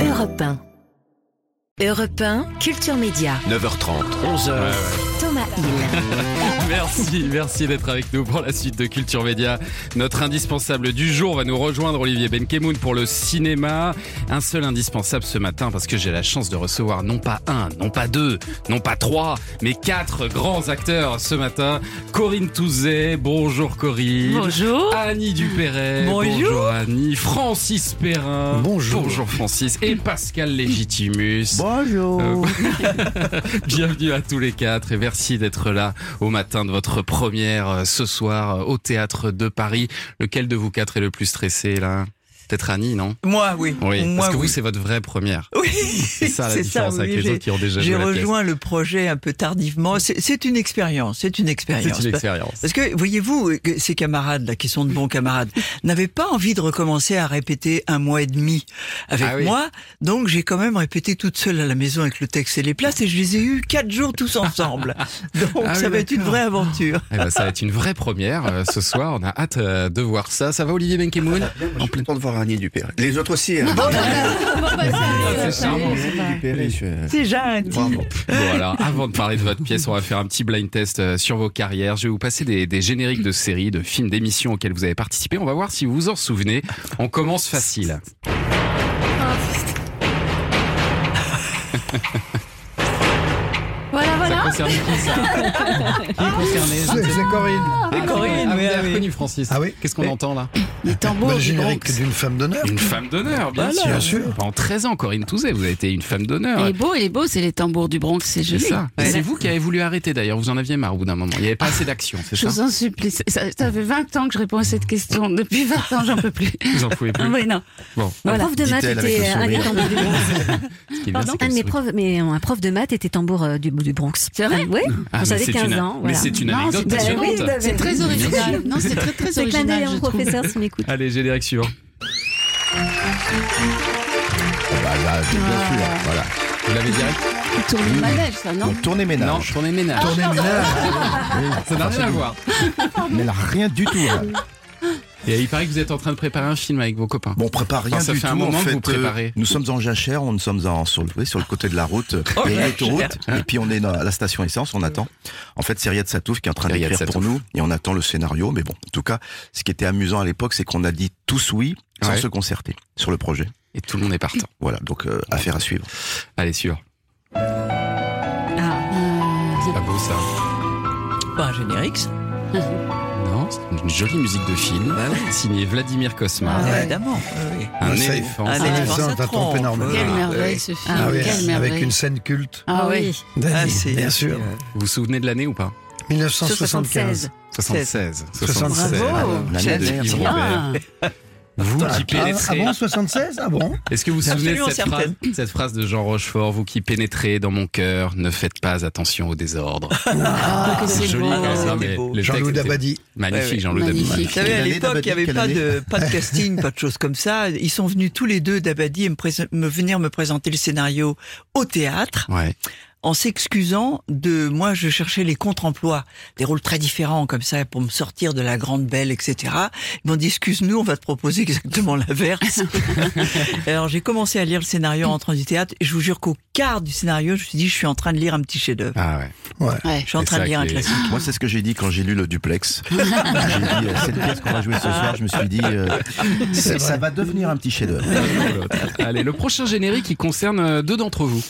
Europe 1. Europe 1, Culture Média. 9h30, 11h. Thomas Merci, merci d'être avec nous pour la suite de Culture Média. Notre indispensable du jour va nous rejoindre Olivier Benkemoun pour le cinéma. Un seul indispensable ce matin parce que j'ai la chance de recevoir non pas un, non pas deux, non pas trois, mais quatre grands acteurs ce matin. Corinne Touzet, bonjour Corinne. Bonjour. Annie Dupéret, Bonjour. Annie. Francis Perrin. Bonjour. Bonjour Francis. Et Pascal Légitimus. Bonjour. Euh, Bienvenue à tous les quatre et merci d'être là au matin de votre première euh, ce soir euh, au théâtre de Paris. Lequel de vous quatre est le plus stressé là Peut-être Annie, non? Moi, oui. Oui, Moi, parce que oui. vous c'est votre vraie première. Oui, C'est ça la c'est différence oui, avec les j'ai- autres qui ont déjà J'ai joué la pièce. rejoint le projet un peu tardivement. C'est c'est une expérience. C'est une expérience. C'est une expérience. Parce que, voyez-vous, ces camarades, là, qui sont de bons camarades, n'avaient pas envie de recommencer à répéter un mois et demi avec Ah oui. moi. Donc, j'ai quand même répété toute seule à la maison avec le texte et les places et je les ai eus quatre jours tous ensemble. Donc, Ah oui, ça va être une vraie aventure. Eh ben, ça va être une vraie première euh, ce soir. On a hâte euh, de voir ça. Ça va Olivier Benkemoun? En plein temps de voir Les autres aussi. Hein. C'est gentil. Bon alors, avant de parler de votre pièce, on va faire un petit blind test euh, sur vos carrières. Je vais vous passer des, des génériques de séries, de films, d'émissions auxquelles vous avez participé. On va voir si vous vous en souvenez. On commence facile. Qui ça Qui est concerné Je sais C'est Corinne. ah, avez oui. reconnu Francis. Ah oui. Qu'est-ce qu'on entend là Les tambours Bah, générique d'une femme d'honneur. Une femme d'honneur, bien Voilà. sûr. Bien sûr. Pendant 13 ans, Corinne Touzet, vous avez été une femme Il d'honneur. est beau, il est beau, c'est les tambours du Bronx, c'est C'est joli. Ouais. C'est vous qui avez voulu arrêter d'ailleurs. Vous en aviez marre au bout d'un moment. Il n'y avait pas assez d'action, c'est Je ça vous en supplie. Ça, fait 20 ans que je réponds à cette question. Depuis 20 ans, j'en peux plus. Vous en pouvez plus. Ah oui, non. Bon, Un Voilà. prof de maths était un des tambours du Bronx. qui Un de mes qu'elle profs, mais un prof de maths était tambour euh, du, du Bronx. C'est vrai Ah, Oui, Ah, mais j'avais c'est 15 une- ans. Mais voilà. c'est une Non, anecdote c'est- passionnante. oui, bah, C'est très original. Non, c'est très très C'est clin d'œil original. je professeur s'il m'écoute. Allez, générique suivant. Bah, là, bien sûr. Voilà. Vous l'avez direct Tourner le manège, ça, non Donc, tournez ménage. Non, tournez ménage. Tournez ménage. Ça n'a rien à voir. Mais là, rien du tout. là. Et il paraît que vous êtes en train de préparer un film avec vos copains. Bon, on prépare rien Enfin, ça du fait tout. un moment en que vous préparez. euh, nous sommes en jachère, on nous sommes en, sur, le, sur le côté de la route. Oh, Il y a une autoroute, et puis on est à la station essence, on attend. En fait, c'est Riyad Satouf qui est en train d'écrire pour nous, et on attend le scénario. Mais bon, en tout cas, ce qui était amusant à l'époque, c'est qu'on a dit tous oui, sans Ouais. se concerter sur le projet. Et tout le monde est partant. Voilà, donc euh, affaire à suivre. Allez, sûr. Ah. C'est pas beau ça. Pas un générique, ça. Non, c'est une jolie musique de film. Signée Vladimir Kosma. Ah, Évidemment. oui, oui. Un Ah, éléphant. Un éléphant, ça, trompe. trompé énormément. Quelle Ah, merveille oui. ce film. Ah oui, Quelle merveille. avec une scène culte. Ah oui. Ah, c'est- bien sûr. Vous vous souvenez de l'année ou pas? 1975. 76. 76. Bravo. L'année de Yves. Robert. Ah, Vous Ah, qui pénétrez. ah bon, 76 Ah bon Est-ce que vous vous souvenez de cette phrase, cette phrase de Jean Rochefort Vous qui pénétrez dans mon cœur, ne faites pas attention au désordre. ah, c'est joli texte était Dabadi. Magnifique. Jean-Loup Dabadi. Magnifique. Vous savez, à l'époque, il Dabadi n'y avait pas de, pas de casting, pas de choses comme ça. Ils sont venus tous les deux d'Abadi et me, me venir me présenter le scénario au théâtre Ouais. En s'excusant de moi je cherchais les contre-emplois, des rôles très différents comme ça pour me sortir de la grande belle, etc. Ils m'ont dit excuse-nous, on va te proposer exactement l'inverse. Alors j'ai commencé à lire le scénario en rentrant du théâtre et je vous jure qu'au quart du scénario, je me suis dit je suis en train de lire un petit chef-d'œuvre. Ah ouais. Ouais. Ouais. Je suis en train de lire un qui est- classique. Moi, c'est ce que j'ai dit quand j'ai lu le duplex. j'ai dit, euh, cette pièce qu'on va jouer ce soir, je me suis dit, euh, ça va devenir un petit chef-d'œuvre. Allez, le prochain générique, il concerne euh, deux d'entre vous.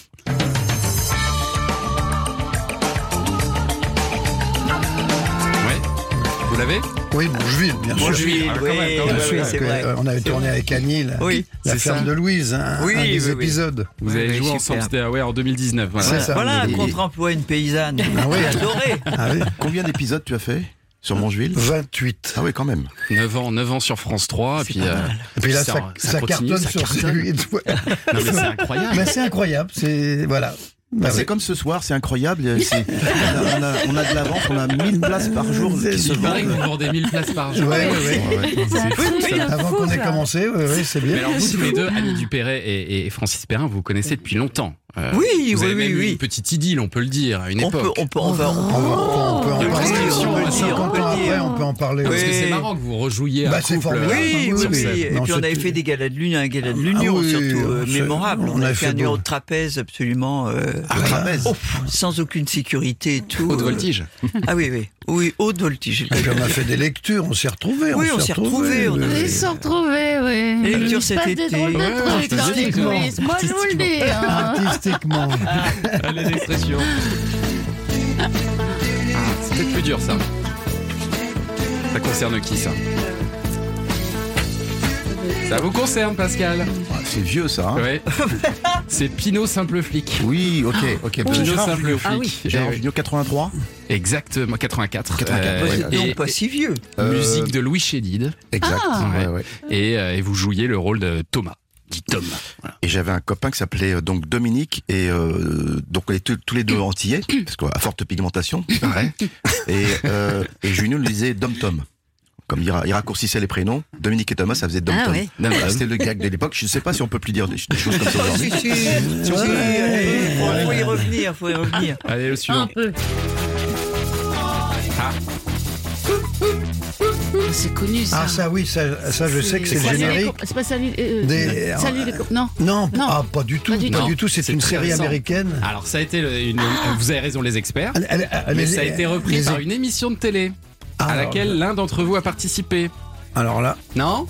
L'avez Oui, Boucheville, bien sûr. Boucheville, Ah, oui, oui, c'est vrai. euh, on avait tourné avec Annie, la, Oui, la c'est ferme ça. de Louise, un, Oui, un des oui, oui. épisodes. Vous avez oui, joué ensemble, c'était ouais, en 2019. Voilà. Et- contre-emploi, une paysanne. Ah oui. J'ai adoré. Ah oui, combien d'épisodes tu as fait sur Mongeville 28. Ah oui, quand même. 9 ans, 9 ans sur France 3. Et puis, euh, Et puis là, ça, ça ça continue, cartonne ça sur cartonne. celui de non, mais c'est incroyable. C'est incroyable, c'est. Voilà. Bah Ah oui. C'est comme ce soir, c'est incroyable. c'est- On a, on a- on a de la vente, on a 1000 places par jour qui se vendent. vous vendez 1000 places par jour. Ouais, ouais, ouais. C'est fou, ça. Avant qu'on ait commencé, ouais, ouais, c'est bien. Mais alors vous tous les deux, Annie Dupéret et, et Francis Perrin, vous vous connaissez depuis longtemps. Euh, Oui, vous oui, avez oui, même eu oui. une petite idylle, on peut le dire, à une On peut, époque. on peut, on va, on- On, va- on peut en De parler. on on peut va dire, dire, 50 on peut ans dire. après, on peut en parler. Parce que c'est marrant que vous rejouiez un Bah, c'est couple. formidable. euh, Oui, oui, oui. Et Non, puis on avait fait des galas de l'Union, un gala de l'Union Ah oui, surtout euh, mémorable. on On, a fait fait un numéro de trapèze absolument euh, trapèze. oh, sans aucune sécurité et tout. Haute euh. voltige. Ah oui, oui, oui, haute voltige. Et puis on a fait des lectures, on s'est retrouvés. Oui, on s'est retrouvés, on a oui. fait- Ils se sont retrouvés, oui. Les lectures cet été. Moi, je vous le dis. Artistiquement. Allez, l'expression. Ah, c'est peut-être plus dur ça. Ça concerne qui ça Ça vous concerne Pascal Ah, C'est vieux ça. hein Ouais. C'est Pinot Simple Flic. Oui, ok, ok. Pinot Gérard Simple Jugnot. Flic. Ah oui. Eh Gérard oui. Jugnot, 83 Exactement, 84. 84, Bah, ouais. c'est et, donc pas si vieux. Euh, musique de Louis Chédid. Exact. Ah. ouais, ouais. Et, euh, et vous jouiez le rôle de Thomas. Dit Tom. Voilà. Et j'avais un copain qui s'appelait euh, donc Dominique et euh, donc on était tous- les deux antillais parce qu'à forte pigmentation, il paraît. Et euh, et Junio nous disait Dom Tom. Comme il, ra- il raccourcissait les prénoms, Dominique et Thomas, ça faisait Dom Ah Tom. ouais. Voilà, C'était le gag de l'époque. Je ne sais pas si on peut plus dire des, des choses comme ça Ah, aujourd'hui. si, si, si, allez, faut, faut y revenir, faut y revenir. Allez, le Un suivant. peu. C'est connu ça. Ah ça oui, ça, ça je sais que c'est le générique. C'est pas salut. euh, Des- Salut les Non. Non, Non. ah, pas du tout, Pas du pas tout. C'est une série récent. américaine. Alors ça a été une, Ah. vous avez raison les experts, Elle- elle- elle- mais les- ça a été repris les- par une émission de télé Ah, à laquelle l'un d'entre vous a participé. Alors là, Non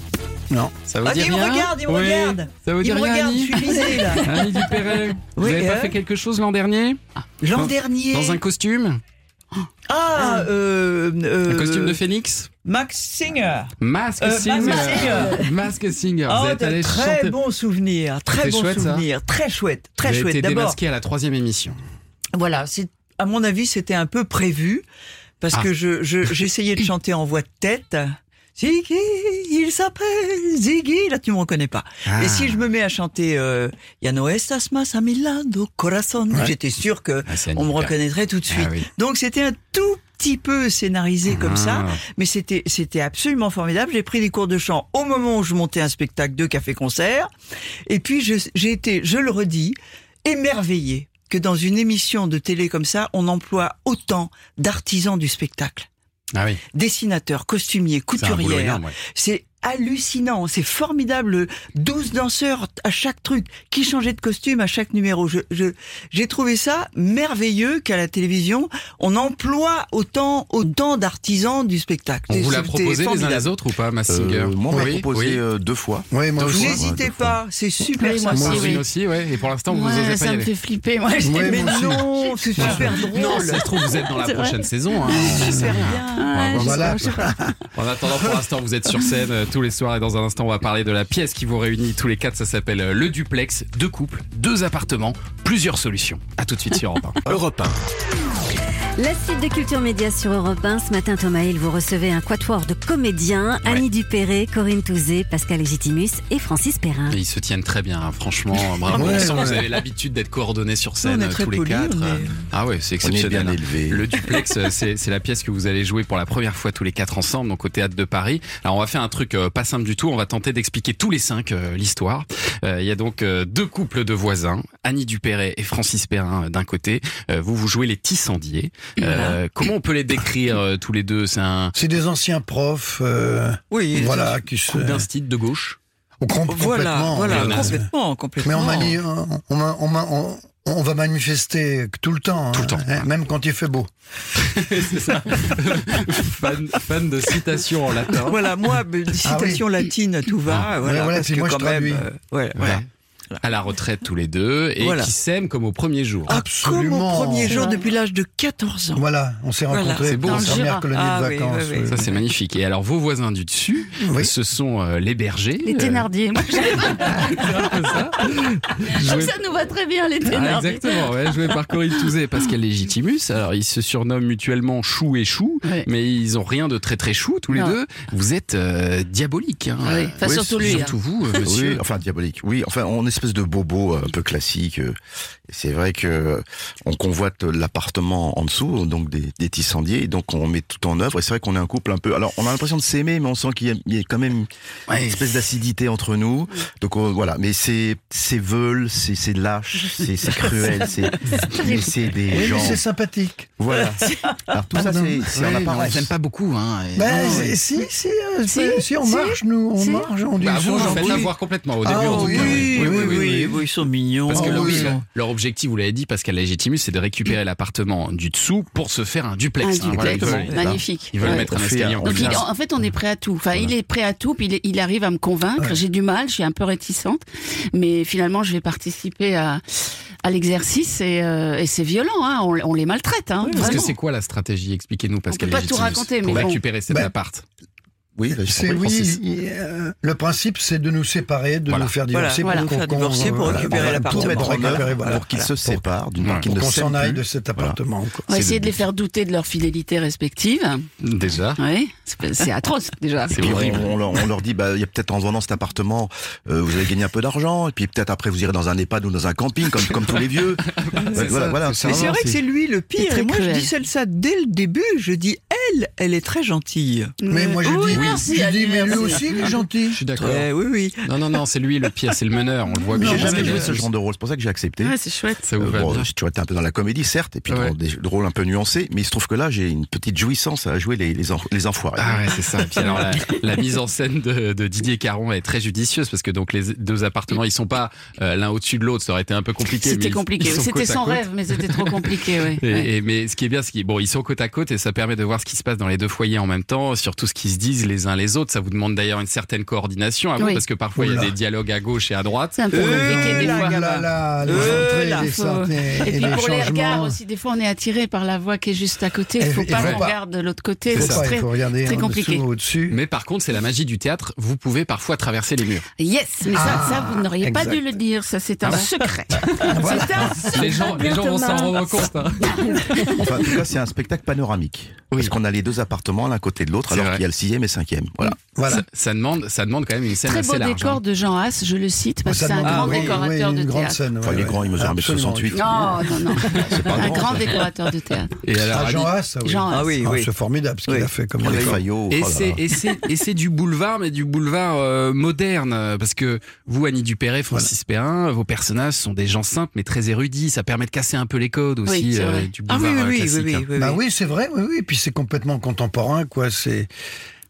non. Ça vous Ah, dit il me rien regarde, il me Oui. regarde. Ça vous dit Il me rien regarde, je Annie suis visé là. Annie Dupéret Vous Oui, n'avez pas hein fait quelque chose l'an dernier L'an Dans- dernier. Dans un costume Ah, euh, euh, Un costume de phénix Max Singer. Mask Euh, Singer Mask Singer. Mask Singer Oh, Vous êtes allé très chanter bons souvenirs, très chouette, ça souvenirs, très chouette, très Vous chouette. été D'abord, démasqué à la troisième émission. voilà, c'est à mon avis c'était un peu prévu parce Ah. que je je- j'essayais de chanter en voix de tête. Ziggy, il s'appelle Ziggy. Là, tu me reconnais pas. Ah. Et si je me mets à chanter euh, Ya no estas más a mi lado, corazón, j'étais sûr que Ah, on me reconnaîtrait tout de suite. Ah oui. Donc c'était un tout petit peu scénarisé comme ça, mais c'était c'était absolument formidable. J'ai pris des cours de chant au moment où je montais un spectacle de café-concert, et puis j'ai été, je le redis, émerveillé que dans une émission de télé comme ça, on emploie autant d'artisans du spectacle, Ah oui, couturières. énorme, ouais. C'est hallucinant, c'est formidable. 12 danseurs à chaque truc, qui changeaient de costume à chaque numéro? Je, je, j'ai trouvé ça merveilleux qu'à la télévision, on emploie autant, autant d'artisans du spectacle. On vous l'a proposé les uns les autres ou pas, Mask Singer Euh, moi, on m'a Oui, proposé oui. euh, deux fois. Oui, moi Deux aussi. fois. N'hésitez pas, c'est super Oui, moi aussi, aussi, ouais. Et pour l'instant, vous Ouais, n'osez pas y ça me aller. fait flipper. Moi, je Ouais, Mais moi aussi. non, c'est super drôle. Non, ça se trouve, vous êtes dans la prochaine saison. hein. Super bien. Ouais, Voilà. En attendant, pour l'instant, vous êtes sur scène euh, tous les soirs et dans un instant, on va parler de la pièce qui vous réunit tous les quatre. Ça s'appelle euh, Le Duplex. Deux couples, deux appartements, plusieurs solutions. À tout de suite sur Europe 1. Europe 1. La suite de Culture Média sur Europe 1. Ce matin, Thomas Hill, vous recevez un quatuor de comédiens. Ouais. Annie Dupéré, Corinne Touzé, Pascal Légitimus et Francis Perrin. Et ils se tiennent très bien, hein, franchement. Bravo. Ouais, on sent que ouais. vous avez l'habitude d'être coordonnés sur scène euh, tous les quatre. est- Ah ouais, c'est On est exceptionnel. bien élevé. Le duplex, euh, c'est la pièce que vous allez jouer pour la première fois tous les quatre ensemble, donc au théâtre de Paris. Alors on va faire un truc euh, pas simple du tout. On va tenter d'expliquer tous les cinq euh, l'histoire. Euh, Il y a donc euh, deux couples de voisins, Annie Dupéret et Francis Perrin euh, d'un côté. Euh, vous vous jouez les tissandiers. Euh, Comment on peut les décrire euh, tous les deux? C'est un C'est des anciens profs, euh, Oui, voilà, qui se. couple d'instit de gauche. Au com- Voilà, complètement. voilà, Léonard. complètement, complètement. Mais on, manie, on, on, on, on- on va manifester tout le temps. Tout le hein, temps. hein, Même quand il fait beau. c'est ça. fan, fan de citations en latin. Voilà, moi, euh, citation latine, tout va. Ah, voilà, ouais, voilà, parce puis que moi, je quand même, traduis. euh, ouais, Ouais. voilà. À la retraite tous les deux et Voilà. qui s'aiment comme au premier jour. Ah, Absolument. Comme au premier jour depuis l'âge de 14 ans. Voilà, on s'est Voilà. rencontrés C'est beau, la première colonie Ah de oui, vacances. oui, oui. oui. Ça c'est magnifique. Et alors vos voisins du dessus, Oui. ce sont euh, les bergers. Les Euh, Thénardier. Moi, ça. je trouve Joué- que ça nous va très bien, les Ah, Thénardier. exactement, ouais, joué par Corinne Touzé et Pascal Légitimus. Alors ils se surnomment mutuellement Chou et Chou, mais ils ont rien de très très chou tous les Non. deux. Vous êtes euh, diaboliques. Hein. Oui, enfin, surtout lui, Surtout vous, euh, monsieur. Oui, enfin diabolique. Oui, enfin on est espèce de bobo euh, un peu classique. Euh, C'est vrai que euh, on convoite l'appartement en dessous, donc des, des tissandiers, et donc on met tout en œuvre. Et c'est vrai qu'on est un couple un peu. Alors on a l'impression de s'aimer, mais on sent qu'il y, a- il y a quand même une espèce d'acidité entre nous. Donc on- voilà. Mais c'est c'est veule, c'est c'est lâche, c'est c'est cruel, c'est mais c'est des Oui, mais gens. c'est sympathique. Voilà. Alors tout ça, Pardon. c'est Oui, non, apparence. J'aime pas beaucoup. Hein, et- Ben, Non, c'est- et- si, si, euh, Si, si, on si, marche, nous, on si. marche, on dit Bah, ils vous, avoir complètement au Ah, début en tout oui. Oui, oui, oui, oui, ils sont mignons. Parce que Oh, leur, oui. leur- leur objectif, vous l'avez dit, Pascal Légitimus, c'est de récupérer l'appartement du dessous pour se faire un duplex. Un hein, voilà, duplex, magnifique. Ils veulent Ouais. mettre un On escalier en on il- en fait, on est prêt à tout. Enfin, il est prêt à tout, puis il, arrive à me convaincre. J'ai du mal, je suis un peu réticente, mais finalement, je vais participer à, à l'exercice et, euh, et c'est violent. Hein, on, on les maltraite. Hein, Parce que c'est quoi la stratégie? Expliquez-nous, Pascal peut pas tout raconter, pour mais bon. récupérer cet Ben, appart. Oui, C'est oui, euh, le principe c'est de nous séparer, de Voilà. nous faire Voilà, divorcer voilà. pour Faire qu'on- divorcer pour qu'on- récupérer l'appartement. Pour voilà. pour qu'ils se séparent, qu'ils Pour ne qu'on s'aiment s'en aille plus. de cet Voilà. appartement. quoi. On va essayer de les faire douter de leur fidélité respective. Déjà. Oui, c'est atroce déjà. C'est Puis horrible. on, on leur, on leur dit, bah, il y a peut-être en vendant cet appartement, euh, vous allez gagner un peu d'argent, et puis peut-être après vous irez dans un EHPAD ou dans un camping, comme, comme tous les vieux. Euh, voilà, voilà, Mais c'est vrai que c'est lui le pire. Et moi, je dis celle ça dès le début. Je dis elle, elle est très gentille. Mais moi je Oui, dis, merci, je dis mais lui merci. aussi il est gentil. Je suis d'accord. Très, oui, oui. Non, non, non, c'est lui le pire, c'est le meneur, on le voit bien. J'ai jamais joué ce genre de rôle, c'est pour ça que j'ai accepté. Ouais, c'est chouette. Ça vous Euh, va bon, bien. j'ai toujours été un peu dans la comédie, certes, et puis Ouais. dans des jeux de rôle un peu nuancés, mais il se trouve que là, j'ai une petite jouissance à jouer les, les, en- les enfoirés. Ah ouais, c'est ça. Et puis alors la, la mise en scène de, de Didier Caron est très judicieuse parce que donc les deux appartements ils sont pas euh, l'un au-dessus de l'autre, ça aurait été un peu compliqué. C'était compliqué. C'était son rêve, mais c'était trop compliqué. Ouais. Et, Ouais. et- mais ce qui est bien, c'est qu'ils bon, ils sont côte à côte et ça permet de voir ce qui se passe dans les deux foyers en même temps, surtout ce qu'ils se disent les uns les autres. Ça vous demande d'ailleurs une certaine coordination à vous Oui. parce que parfois il y a des dialogues à gauche et à droite. C'est un peu Euh, compliqué des fois. Les Euh, les Et puis les pour les regards aussi, des fois on est attiré par la voix qui est juste à côté. Il Et- faut et pas qu'on regarde de l'autre côté. C'est très- très compliqué. dessous, au-dessus. Mais par contre, c'est la magie du théâtre. Vous pouvez parfois traverser les murs. Yes, mais ça, Ah, ça vous n'auriez pas dû le dire. Ça, c'est un secret. Voilà. C'est un secret. Les gens, les gens vont s'en rendre compte. hein. Enfin, en tout cas, c'est un spectacle panoramique. Oui. Parce qu'on a les deux appartements l'un côté de l'autre, C'est alors vrai. qu'il y a le sixième et cinquième. Voilà. Voilà. Ça, ça demande, ça demande quand même une scène Très assez beau large. décor hein. de Jean Haas, je le cite, parce que Ça c'est un demande- grand ah oui, décorateur oui, de théâtre. scène. Enfin, ouais, il est grand, il mesure Absolument. 1m68. Non, non, non. pas un grand, grand décorateur de théâtre. Et alors, Ah, Jean Haas, ça, oui. Jean Haas. Ah oui, Ah, oui. C'est formidable ce qu'il Oui. a fait comme Les. Et oh c'est là. et c'est et c'est du boulevard, mais du boulevard euh, moderne, euh, parce que vous, Annie Dupéret, Francis Perrin, vos personnages sont des gens simples mais très érudits. Ça permet de casser un peu les codes aussi Oui, c'est euh, vrai. du Ah boulevard oui, euh, oui, oui, classique. oui, hein. oui, oui. Bah oui, c'est vrai, oui, oui. Et puis c'est complètement contemporain, quoi. C'est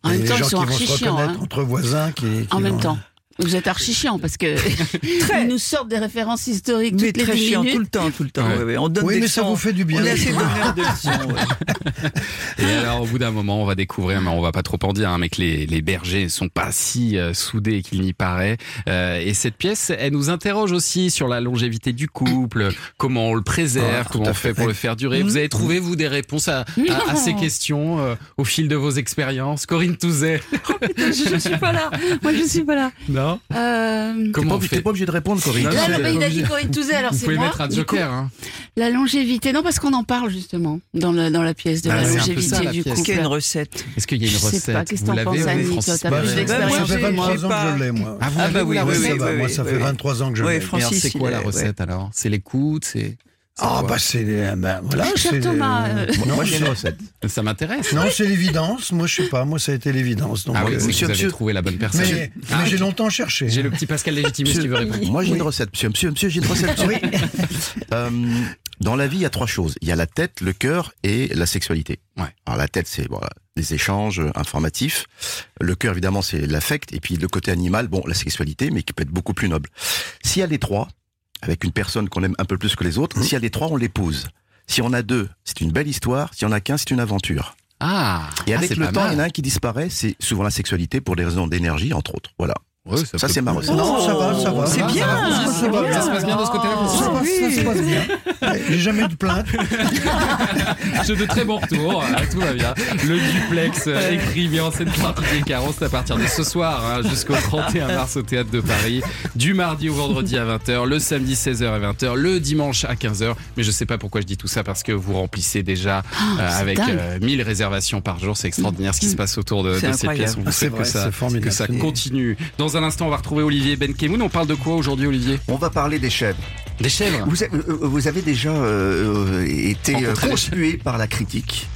En même temps, ils gens sont qui vont archi se chiants. reconnaître hein. entre voisins. Qui, qui En même vont- temps. Vous êtes archi chiant parce que ils nous sortent des références historiques Mais toutes les très 10 chiant minutes. tout le temps, tout le temps. Ouais. ouais, ouais. On donne Oui, des mais ça vous fait du bien. On de leçons. ouais. Et alors, au bout d'un moment, on va découvrir, mais on va pas trop en dire, hein, mais que les, les bergers sont pas si euh, soudés qu'il n'y paraît. Euh, et cette pièce, elle nous interroge aussi sur la longévité du couple, comment on le préserve, Ah, comment on fait fait. pour le faire durer. Vous avez trouvé, vous, des réponses à, à- à ces questions euh, au fil de vos expériences? Corinne Touzet Je, je suis pas là. Moi, je suis pas là. Non? Euh... T'es Comment pas, t'es fait pas obligé de répondre, Corinne. Non, Là, bah, il a dit Corinne Touzet, alors Vous c'est pouvez moi. mettre un joker. hein. La longévité, non, parce qu'on en parle justement dans, le, dans la pièce de Ah, la c'est un peu longévité ça, la du pièce. Est-ce qu'il y a une couple. recette? Est-ce qu'il y a une Je sais recette? pas, qu'est-ce que Vous t'en penses, Annie, vous, toi, t'as Bah, plus moi, d'expérience ça fait j'ai- 23 j'ai ans pas- que je l'ai, moi. Ah, vous Ah bah vous, oui, la oui, Moi, ça fait oui. 23 ans que je l'ai. Francis, c'est quoi la recette alors? C'est l'écoute, c'est Ah, bah, c'est. Ben, voilà. Cher c'est- Thomas, euh, Moi, j'ai une c'est- recette. ça m'intéresse. Non, c'est l'évidence. Moi, je sais pas. Moi, ça a été l'évidence. Donc, Ah oui, euh, monsieur, vous avez monsieur. trouvé la bonne personne. mais Ah, mais j'ai longtemps cherché. J'ai le petit Pascal Légitimus qui veut répondre. Moi, j'ai une recette. Monsieur, monsieur, monsieur, j'ai une recette. Oui. Euh, dans la vie, il y a trois choses. Il y a la tête, le cœur et la sexualité. Ouais. Alors la tête, c'est voilà, les échanges informatifs. Le cœur, évidemment, c'est l'affect. Et puis le côté animal, bon, la sexualité, mais qui peut être beaucoup plus noble. S'il y a les trois, avec une personne qu'on aime un peu plus que les autres, s'il y a les trois, on les pose. Si on a deux, c'est une belle histoire. Si on a qu'un, c'est une aventure. Ah, Et ah, avec le temps, mal. il y en a un qui disparaît, c'est souvent la sexualité pour des raisons d'énergie, entre autres. Voilà. Ouais, Ça, c'est ma recette. Non, ça va, ça va. C'est bien, ça va, ça va bien. Ça se passe bien de ce côté-là Ça, se passe bien. Ouais, J'ai jamais eu de plainte. J'ai de très bons retours, euh, tout va bien. Le duplex euh, écrit bien en scène par Didier Caron, c'est à partir de ce soir hein, jusqu'au 31 mars au Théâtre de Paris, du mardi au vendredi à 20h, le samedi 16h à 20h, le dimanche à 15h. Mais je sais pas pourquoi je dis tout ça, parce que vous remplissez déjà euh, c'est avec euh, 1000 réservations par jour. C'est extraordinaire ce qui se passe autour de, de C'est cette incroyable. pièce. On vous Ah, c'est souhaite que ça, c'est formidable. que ça continue. Dans un instant, on va retrouver Olivier Benkemoun. On parle de quoi aujourd'hui, Olivier? On va parler des chèvres. Des chèvres? Vous avez, euh, vous avez déjà euh, euh, été euh, conspué par la critique.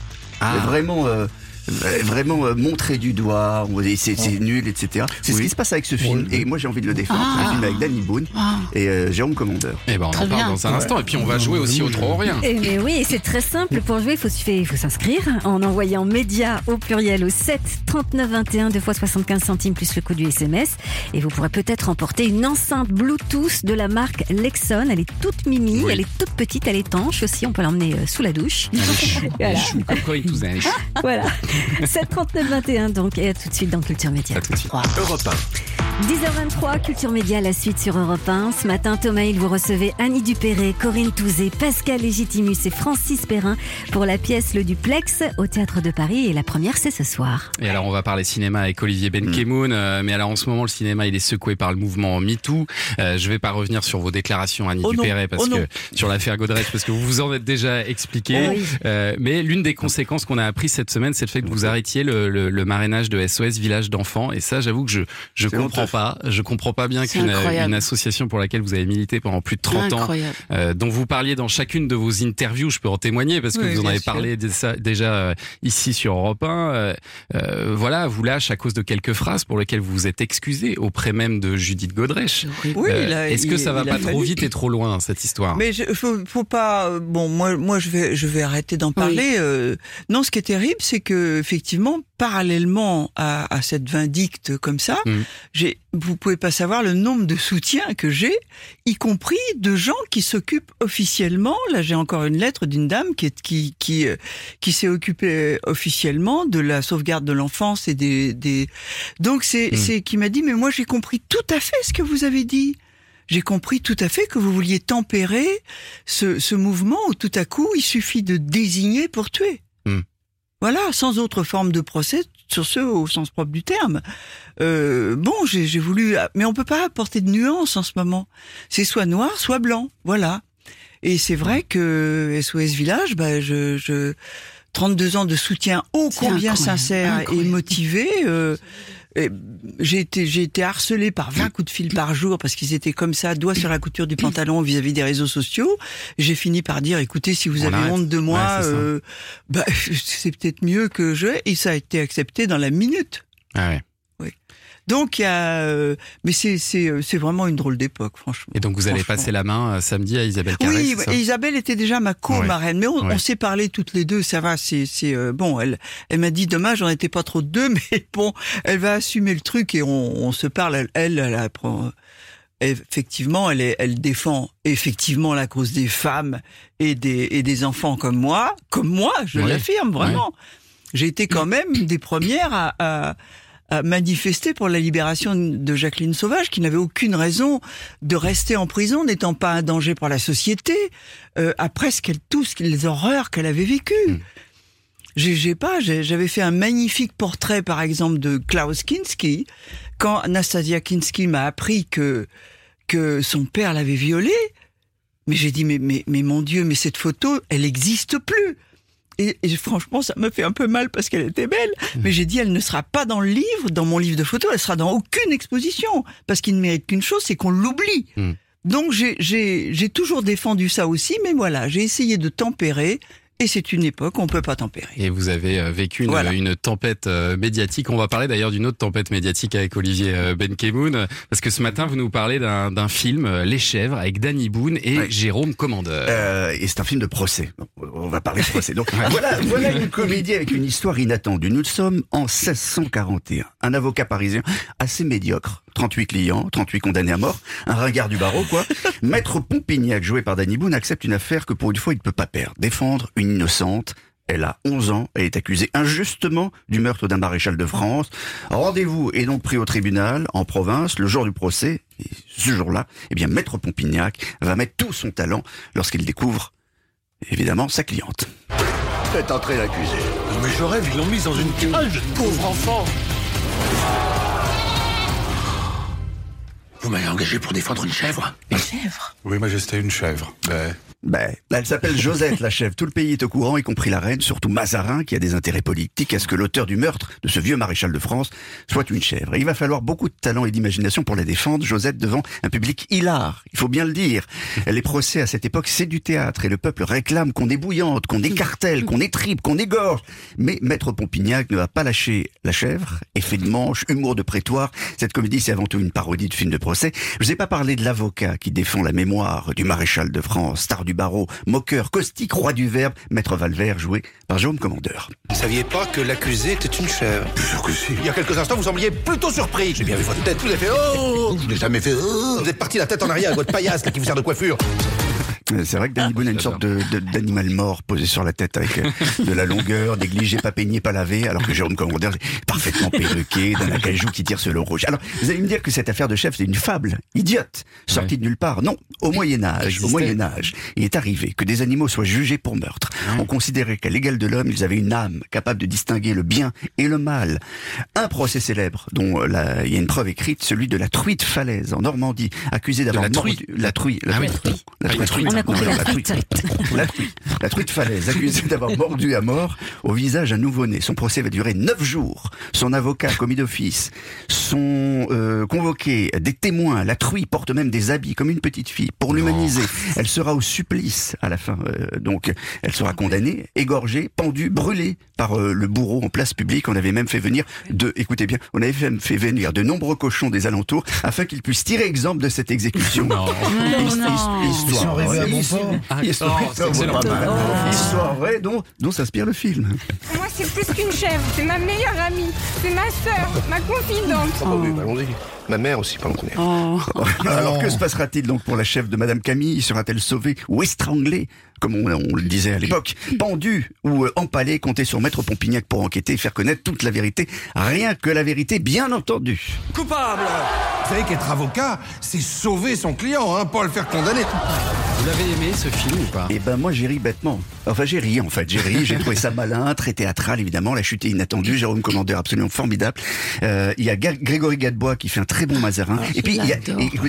Ah. Vraiment, euh, euh, vraiment euh, montré du doigt, c'est c'est nul, etc. C'est ce qui se passe avec ce film. Et moi, j'ai envie de le défendre. Ah. C'est un film avec Danny Boone Ah. et euh, Jérôme Commandeur. Eh ben, on Très en parle bien. dans un instant. Et puis, on va jouer aussi au trop rien. Eh mais oui, et c'est très simple. Pour jouer, il faut, il faut s'inscrire en envoyant média au pluriel au 7 39 21 2 fois 75 centimes plus le coût du SMS. Et vous pourrez peut-être remporter une enceinte Bluetooth de la marque Lexon. Elle est toute mimi, Oui. elle est toute petite, elle est étanche aussi. On peut l'emmener euh, sous la douche. Elle est chou, Voilà. comme est chou. Voilà. 7 39 21 donc. Et à tout de suite dans Culture Média. À tout de suite. 10h23, Culture Média, la suite sur Europe 1. Ce matin, Thomas, il vous recevez Annie Dupéré, Corinne Touzé, Pascal Légitimus et Francis Perrin pour la pièce Le Duplex au Théâtre de Paris. Et la première, c'est ce soir. Et alors on va parler cinéma avec Olivier Benkemoun, euh, mais alors en ce moment le cinéma il est secoué par le mouvement MeToo. Euh, je vais pas revenir sur vos déclarations Annie Oh non, Dupéret parce oh que sur l'affaire Godrej parce que vous vous en êtes déjà expliqué. Oui. Euh, mais l'une des conséquences qu'on a appris cette semaine c'est le fait que vous arrêtiez le, le, le marrainage de SOS Village d'enfants et ça j'avoue que je je comprends pas, je comprends pas bien qu'une une association pour laquelle vous avez milité pendant plus de 30 ans euh, dont vous parliez dans chacune de vos interviews, je peux en témoigner parce que Oui, vous en avez sûr. parlé déjà euh, ici sur Europe 1. euh, euh, voilà, vous lâche à cause de quelques phrases pour lesquelles vous vous êtes excusé auprès même de Judith Godrèche. Oui, Euh, il a- Est-ce que il- ça va pas trop fallu. vite et trop loin cette histoire? Mais je, faut, faut pas. Bon, moi, moi, je vais, je vais arrêter d'en parler. euh, non, ce qui est terrible, c'est que effectivement, parallèlement à, à cette vindicte comme ça, j'ai, vous pouvez pas savoir le nombre de soutiens que j'ai, y compris de gens qui s'occupent officiellement. Là, j'ai encore une lettre d'une dame qui est, qui, qui, euh, qui s'est occupée officiellement de la sauvegarde de l'enfance et des, des. Donc c'est, Mhm. c'est qui m'a dit, mais moi j'ai compris tout à fait ce que vous avez dit. J'ai compris tout à fait que vous vouliez tempérer ce, ce mouvement où tout à coup il suffit de désigner pour tuer. Voilà, sans autre forme de procès sur ce au sens propre du terme. Euh, bon, j'ai voulu, mais on peut pas apporter de nuances en ce moment. C'est soit noir, soit blanc. Voilà. Et c'est vrai que SOS Village, bah, je, je 32 ans de soutien ô combien incroyable, sincère incroyable. et motivé. euh, j'ai été, j'ai été harcelé par 20 coups de fil par jour parce qu'ils étaient comme ça, doigt sur la couture du pantalon vis-à-vis des réseaux sociaux. J'ai fini par dire, écoutez, si vous On avez arrête. honte de moi, Ouais, euh, bah, c'est peut-être mieux que je. Et ça a été accepté dans la minute. Ah ouais. Donc il y a, euh, mais c'est c'est euh, c'est vraiment une drôle d'époque, franchement. Et donc vous allez passer la main euh, samedi à Isabelle Carré. Oui, et Isabelle était déjà ma co-marraine, mais on, Ouais. on s'est parlé toutes les deux, ça va, c'est c'est euh, bon. Elle elle m'a dit dommage, on n'était pas trop deux, mais bon, elle va assumer le truc et on, on se parle. Elle, elle, elle apprend. Effectivement, elle, est, elle défend effectivement la cause des femmes et des, et des enfants comme moi, comme moi, je Ouais. l'affirme vraiment. J'ai été quand même des premières à, à, à manifester pour la libération de Jacqueline Sauvage, qui n'avait aucune raison de rester en prison, n'étant pas un danger pour la société, euh, après ce qu'elle, tout ce, les horreurs qu'elle avait vécues. Mm. J'ai, pas, j'avais fait un magnifique portrait, par exemple, de Klaus Kinski, quand Anastasia Kinski m'a appris que que son père l'avait violée. Mais j'ai dit, mais, mais, mais mon Dieu, mais cette photo, elle n'existe plus. Et, et franchement, ça me fait un peu mal parce qu'elle était belle. Mais j'ai dit, elle ne sera pas dans le livre, dans mon livre de photos, elle sera dans aucune exposition. Parce qu'il ne mérite qu'une chose, c'est qu'on l'oublie. Mm. Donc j'ai toujours défendu ça aussi, mais voilà, j'ai essayé de tempérer. Et c'est une époque où on peut pas tempérer. Et vous avez euh, vécu une, Voilà. une tempête euh, médiatique. On va parler d'ailleurs d'une autre tempête médiatique avec Olivier euh, Benkemoun, parce que ce matin vous nous parlez d'un film Les Chèvres avec Danny Boone et Ouais. Jérôme Commandeur. Euh, et c'est un film de procès. On va parler de procès. Donc voilà, voilà une comédie avec une histoire inattendue. Nous sommes en 1641. Un avocat parisien assez médiocre. 38 clients, 38 condamnés à mort. Un ringard du barreau, quoi. Maître Pompignac, joué par Danny Boone, accepte une affaire que pour une fois il ne peut pas perdre. Défendre une innocente. Elle a 11 ans, elle est accusée injustement du meurtre d'un maréchal de France. Rendez-vous est donc pris au tribunal, en province, le jour du procès. Et ce jour-là, eh bien, Maître Pompignac va mettre tout son talent lorsqu'il découvre, évidemment, sa cliente. Faites entrer l'accusé. Mais je rêve, ils l'ont mise dans une cage. Pauvre enfant Vous m'avez engagé pour défendre une chèvre Oui, Majesté, une chèvre. Mais Ben, là, elle s'appelle Josette, la chèvre. Tout le pays est au courant, y compris la reine, surtout Mazarin, qui a des intérêts politiques à ce que l'auteur du meurtre de ce vieux maréchal de France soit une chèvre. Et il va falloir beaucoup de talent et d'imagination pour la défendre, Josette, devant un public hilar. Il faut bien le dire. Les procès à cette époque, c'est du théâtre, et le peuple réclame qu'on ébouillante, qu'on écartèle, qu'on étripe, qu'on égorge. Mais Maître Pompignac ne va pas lâcher la chèvre, effet de manche, humour de prétoire. Cette comédie, c'est avant tout une parodie de film de procès. Je vous ai pas parlé de l'avocat qui défend la mémoire du maréchal de France, star barreau, moqueur, caustique, roi du verbe, maître Valvert, joué par Jaume Commandeur. Vous ne saviez pas que l'accusé était une chèvre? Bien sûr que si. Il y a quelques instants, vous sembliez plutôt surpris. J'ai bien vu votre tête. Vous avez fait Oh Je n'ai jamais fait Oh Vous êtes parti la tête en arrière avec votre paillasse là, qui vous sert de coiffure. C'est vrai que Danny Boone a une sorte de- de- d'animal mort posé sur la tête avec euh, de la longueur, négligé, pas peigné, pas lavé, alors que Jérôme Commandeur est parfaitement perruqué, d'un acajou qui tire sur le rouge. Alors, vous allez me dire que cette affaire de chef, c'est une fable, idiote, sortie de nulle part. Non, au Moyen-Âge, au. Moyen-Âge, il est arrivé que des animaux soient jugés pour meurtre. On considérait qu'à l'égal de l'homme, ils avaient une âme capable de distinguer le bien et le mal. Un procès célèbre, dont euh, la- il y a une preuve écrite, celui de la truite falaise en Normandie, accusée d'avoir la truie mordu- la truie, la Ah la Ah, une truite, On a compris non, la la truite. la truite, la truite falaise, accusée d'avoir mordu à mort au visage un nouveau-né. Son procès va durer neuf jours. Son avocat, commis d'office, sont euh, convoqués des témoins. La truie porte même des habits comme une petite fille pour l'humaniser. Elle sera au supplice à la fin. euh, donc, elle sera condamnée, égorgée, pendue, brûlée par euh, le bourreau en place publique. On avait même fait venir de, écoutez bien, on avait même fait venir de nombreux cochons des alentours afin qu'ils puissent tirer exemple de cette exécution. Non. Ils sont arrivés à bon port. Histoire, Oh, c'est excellent. pas mal. Histoire vraie dont, dont s'inspire le film. Moi, c'est plus qu'une chèvre, c'est ma meilleure amie, c'est ma sœur, ma confidente. Oh, oui, bah, allons-y. Ma mère aussi, pardon. Oh. Alors que se passera-t-il donc pour la chef de Madame Camille? Sera-t-elle sauvée ou estrangulée comme on, on le disait à l'époque, pendue ou euh, empalée, comptez sur Maître Pompignac pour enquêter et faire connaître toute la vérité. Rien que la vérité, bien entendu. Coupable Vous savez qu'être avocat, c'est sauver son client, hein, pas le faire condamner. Vous l'avez aimé ce film ou pas? Eh ben moi j'ai ri bêtement. Enfin j'ai ri en fait, j'ai ri, j'ai trouvé ça malin, très théâtral évidemment, la chute est inattendue, Jérôme Commandeur absolument formidable. Euh, Il y a Grégory Gadebois qui fait un très bon Mazarin. et puis il y, a,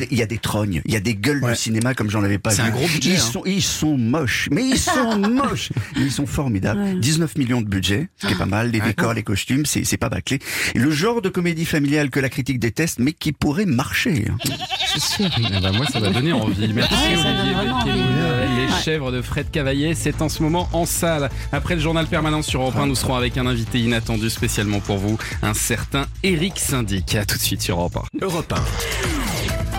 il y a des trognes, il y a des gueules Ouais. du cinéma comme j'en avais pas C'est vu. un gros budget, Ils hein. sont, ils sont moches, mais ils sont moches, mais ils sont formidables. 19 millions de budget, ce qui est pas mal, les décors, les costumes, c'est c'est pas bâclé. Et le genre de comédie familiale que la critique déteste, mais qui pourrait marcher. hein. Je suis sûre. Eh ben, moi, ça m'a donné envie. Merci Ouais, ça Olivier Benkemoun. envie. Les chèvres de Fred Cavaillé, c'est en ce moment en salle. Après le journal permanent sur Europe 1, nous serons avec un invité inattendu spécialement pour vous, un certain Eric Syndic. À tout de suite sur Europe 1. Europe 1.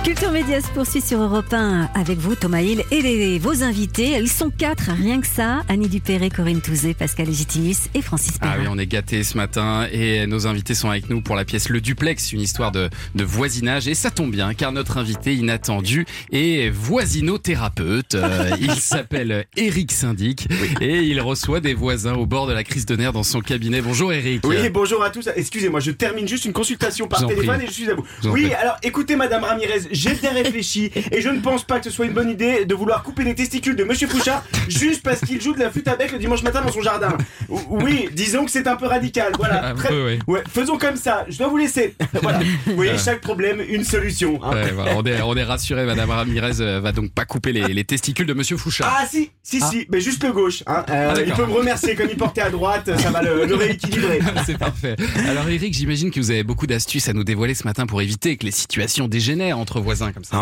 Culture Média se poursuit sur Europe 1 avec vous, Thomas Hill, et les- vos invités. Ils sont quatre, rien que ça. Annie Dupéré, Corinne Touzé, Pascal Légitimus et Francis Ah Perrin. oui, on est gâtés ce matin et nos invités sont avec nous pour la pièce Le Duplex, une histoire de, de voisinage. Et ça tombe bien car notre invité inattendu est voisinothérapeute. Euh, il s'appelle Eric Syndic et il reçoit des voisins au bord de la crise de nerfs dans son cabinet. Bonjour Eric. Oui, bonjour à tous. Excusez-moi, je termine juste une consultation par téléphone prie. et je suis à vous. Oui, alors écoutez, Madame Ramirez, j'ai bien réfléchi et je ne pense pas que ce soit une bonne idée de vouloir couper les testicules de Monsieur Fouchard juste parce qu'il joue de la flûte à bec le dimanche matin dans son jardin. Oui, disons que c'est un peu radical. Voilà. Un Très- peu, oui. Ouais, faisons comme ça. Je dois vous laisser. voilà. Vous voyez, chaque problème, une solution. hein. Ouais, voilà, on est, on est rassuré, Madame Ramirez euh, va donc pas couper les, les testicules de Monsieur Fouchard. Ah si, si, si, mais juste le gauche. hein. Euh, Ah, il peut me remercier comme il portait à droite, ça va le, le rééquilibrer. C'est parfait. Alors Eric, j'imagine que vous avez beaucoup d'astuces à nous dévoiler ce matin pour éviter que les situations dégénèrent entre voisins comme ça.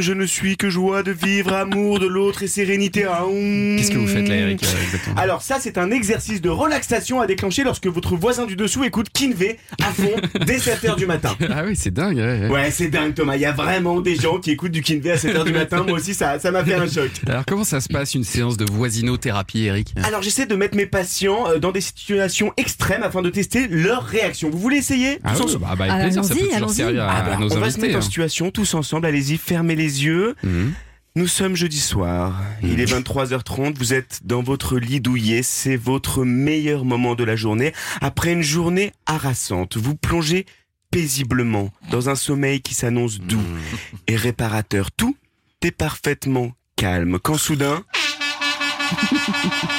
Je ne suis que joie de vivre, amour de l'autre et sérénité. Qu'est-ce que vous faites là, Eric euh, exactement? Alors ça, c'est un exercice de relaxation à déclencher lorsque votre voisin du dessous écoute Kinvé à fond dès 7h du matin. Ah oui, c'est dingue. ouais, ouais. Ouais, c'est dingue Thomas, il y a vraiment des gens qui écoutent du Kinvé à 7h du matin. Moi aussi, ça ça m'a fait un choc. Alors comment ça se passe une séance de voisinothérapie, Eric? Alors j'essaie de mettre mes patients euh, dans des situations extrêmes afin de tester leur réaction. Vous voulez essayer? Ah oui, bah, bah, avec plaisir, ça peut Allons-y, toujours allons-y. servir à, Ah bah, à nos on va se mettre en hein. situation tous ensemble. Allez-y, fermez les yeux. Mhm. Nous sommes jeudi soir, il est 23h30, vous êtes dans votre lit douillet, c'est votre meilleur moment de la journée. Après une journée harassante, vous plongez paisiblement dans un sommeil qui s'annonce doux et réparateur. Tout est parfaitement calme quand soudain...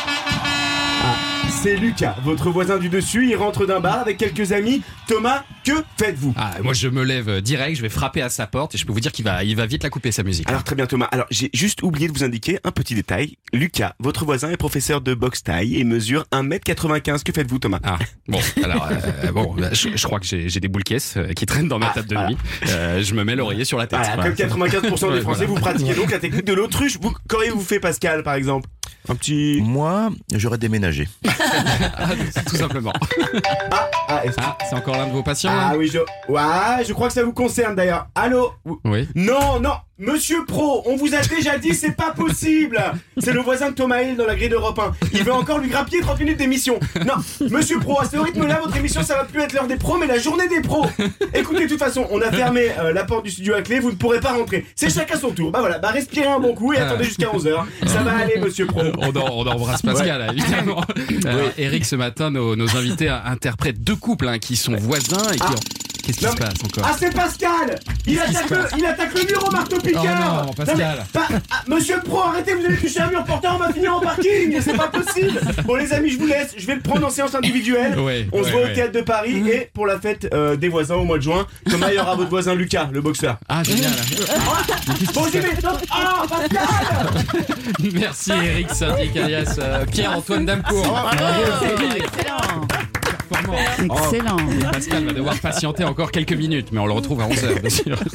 C'est Lucas, votre voisin du dessus. Il rentre d'un bar avec quelques amis. Thomas, que faites-vous Ah, moi je me lève direct, je vais frapper à sa porte et je peux vous dire qu'il va, il va vite la couper sa musique. Alors très bien Thomas. Alors j'ai juste oublié de vous indiquer un petit détail. Lucas, votre voisin est professeur de boxe taille et mesure 1m95. Que faites-vous Thomas Ah, bon, alors, euh, bon, bah, je, je crois que j'ai des boules caisses euh, qui traînent dans ma Ah, table de voilà. nuit. Euh, je me mets l'oreiller sur la tête. Voilà, Voilà. comme 95% des Français, vous pratiquez donc la technique de l'autruche. Vous, qu'auriez-vous fait Pascal par exemple Un petit... Moi, j'aurais déménagé. Ah, tout simplement. Ah, est-ce que- Ah, c'est encore l'un de vos patients là? Ah oui, je... Ouais, je crois que ça vous concerne d'ailleurs. Allô? Oui. Non, non, Monsieur Pro, on vous a déjà dit c'est pas possible C'est le voisin de Thomas Hill dans la grille d'Europe 1. Il veut encore lui grappiller 30 minutes d'émission. Non, Monsieur Pro, à ce rythme-là, votre émission, ça va plus être l'heure des pros, mais la journée des pros Écoutez, de toute façon, on a fermé euh, la porte du studio à clé, vous ne pourrez pas rentrer. C'est chacun son tour. Bah voilà, bah respirez un bon coup et attendez jusqu'à 11h. Ça va aller, Monsieur Pro. On, en- on embrasse Pascal, évidemment. Euh, Eric, ce matin, nos, nos invités interprètent deux couples hein, qui sont voisins et qui Ah. ont... Qu'est-ce qui Non, se passe encore Ah c'est Pascal Il attaque, le, il attaque le mur au marteau piqueur Oh non, Pascal. mais- ah, Monsieur pro, arrêtez, vous allez toucher un mur porteur, on va finir en parking C'est pas possible Bon les amis, je vous laisse, je vais le prendre en séance individuelle. Ouais, on se ouais, voit ouais. au théâtre de Paris et pour la fête euh, des voisins au mois de juin. Thomas, il y aura votre voisin Lucas, le boxeur. Ah, génial. Bon, j'y vais Ah, Pascal Merci Eric Syndic alias euh, Pierre-Antoine Damcourt. Excellent. Excellent. Oh, Pascal va devoir patienter encore quelques minutes, mais on le retrouve à 11h, bien sûr.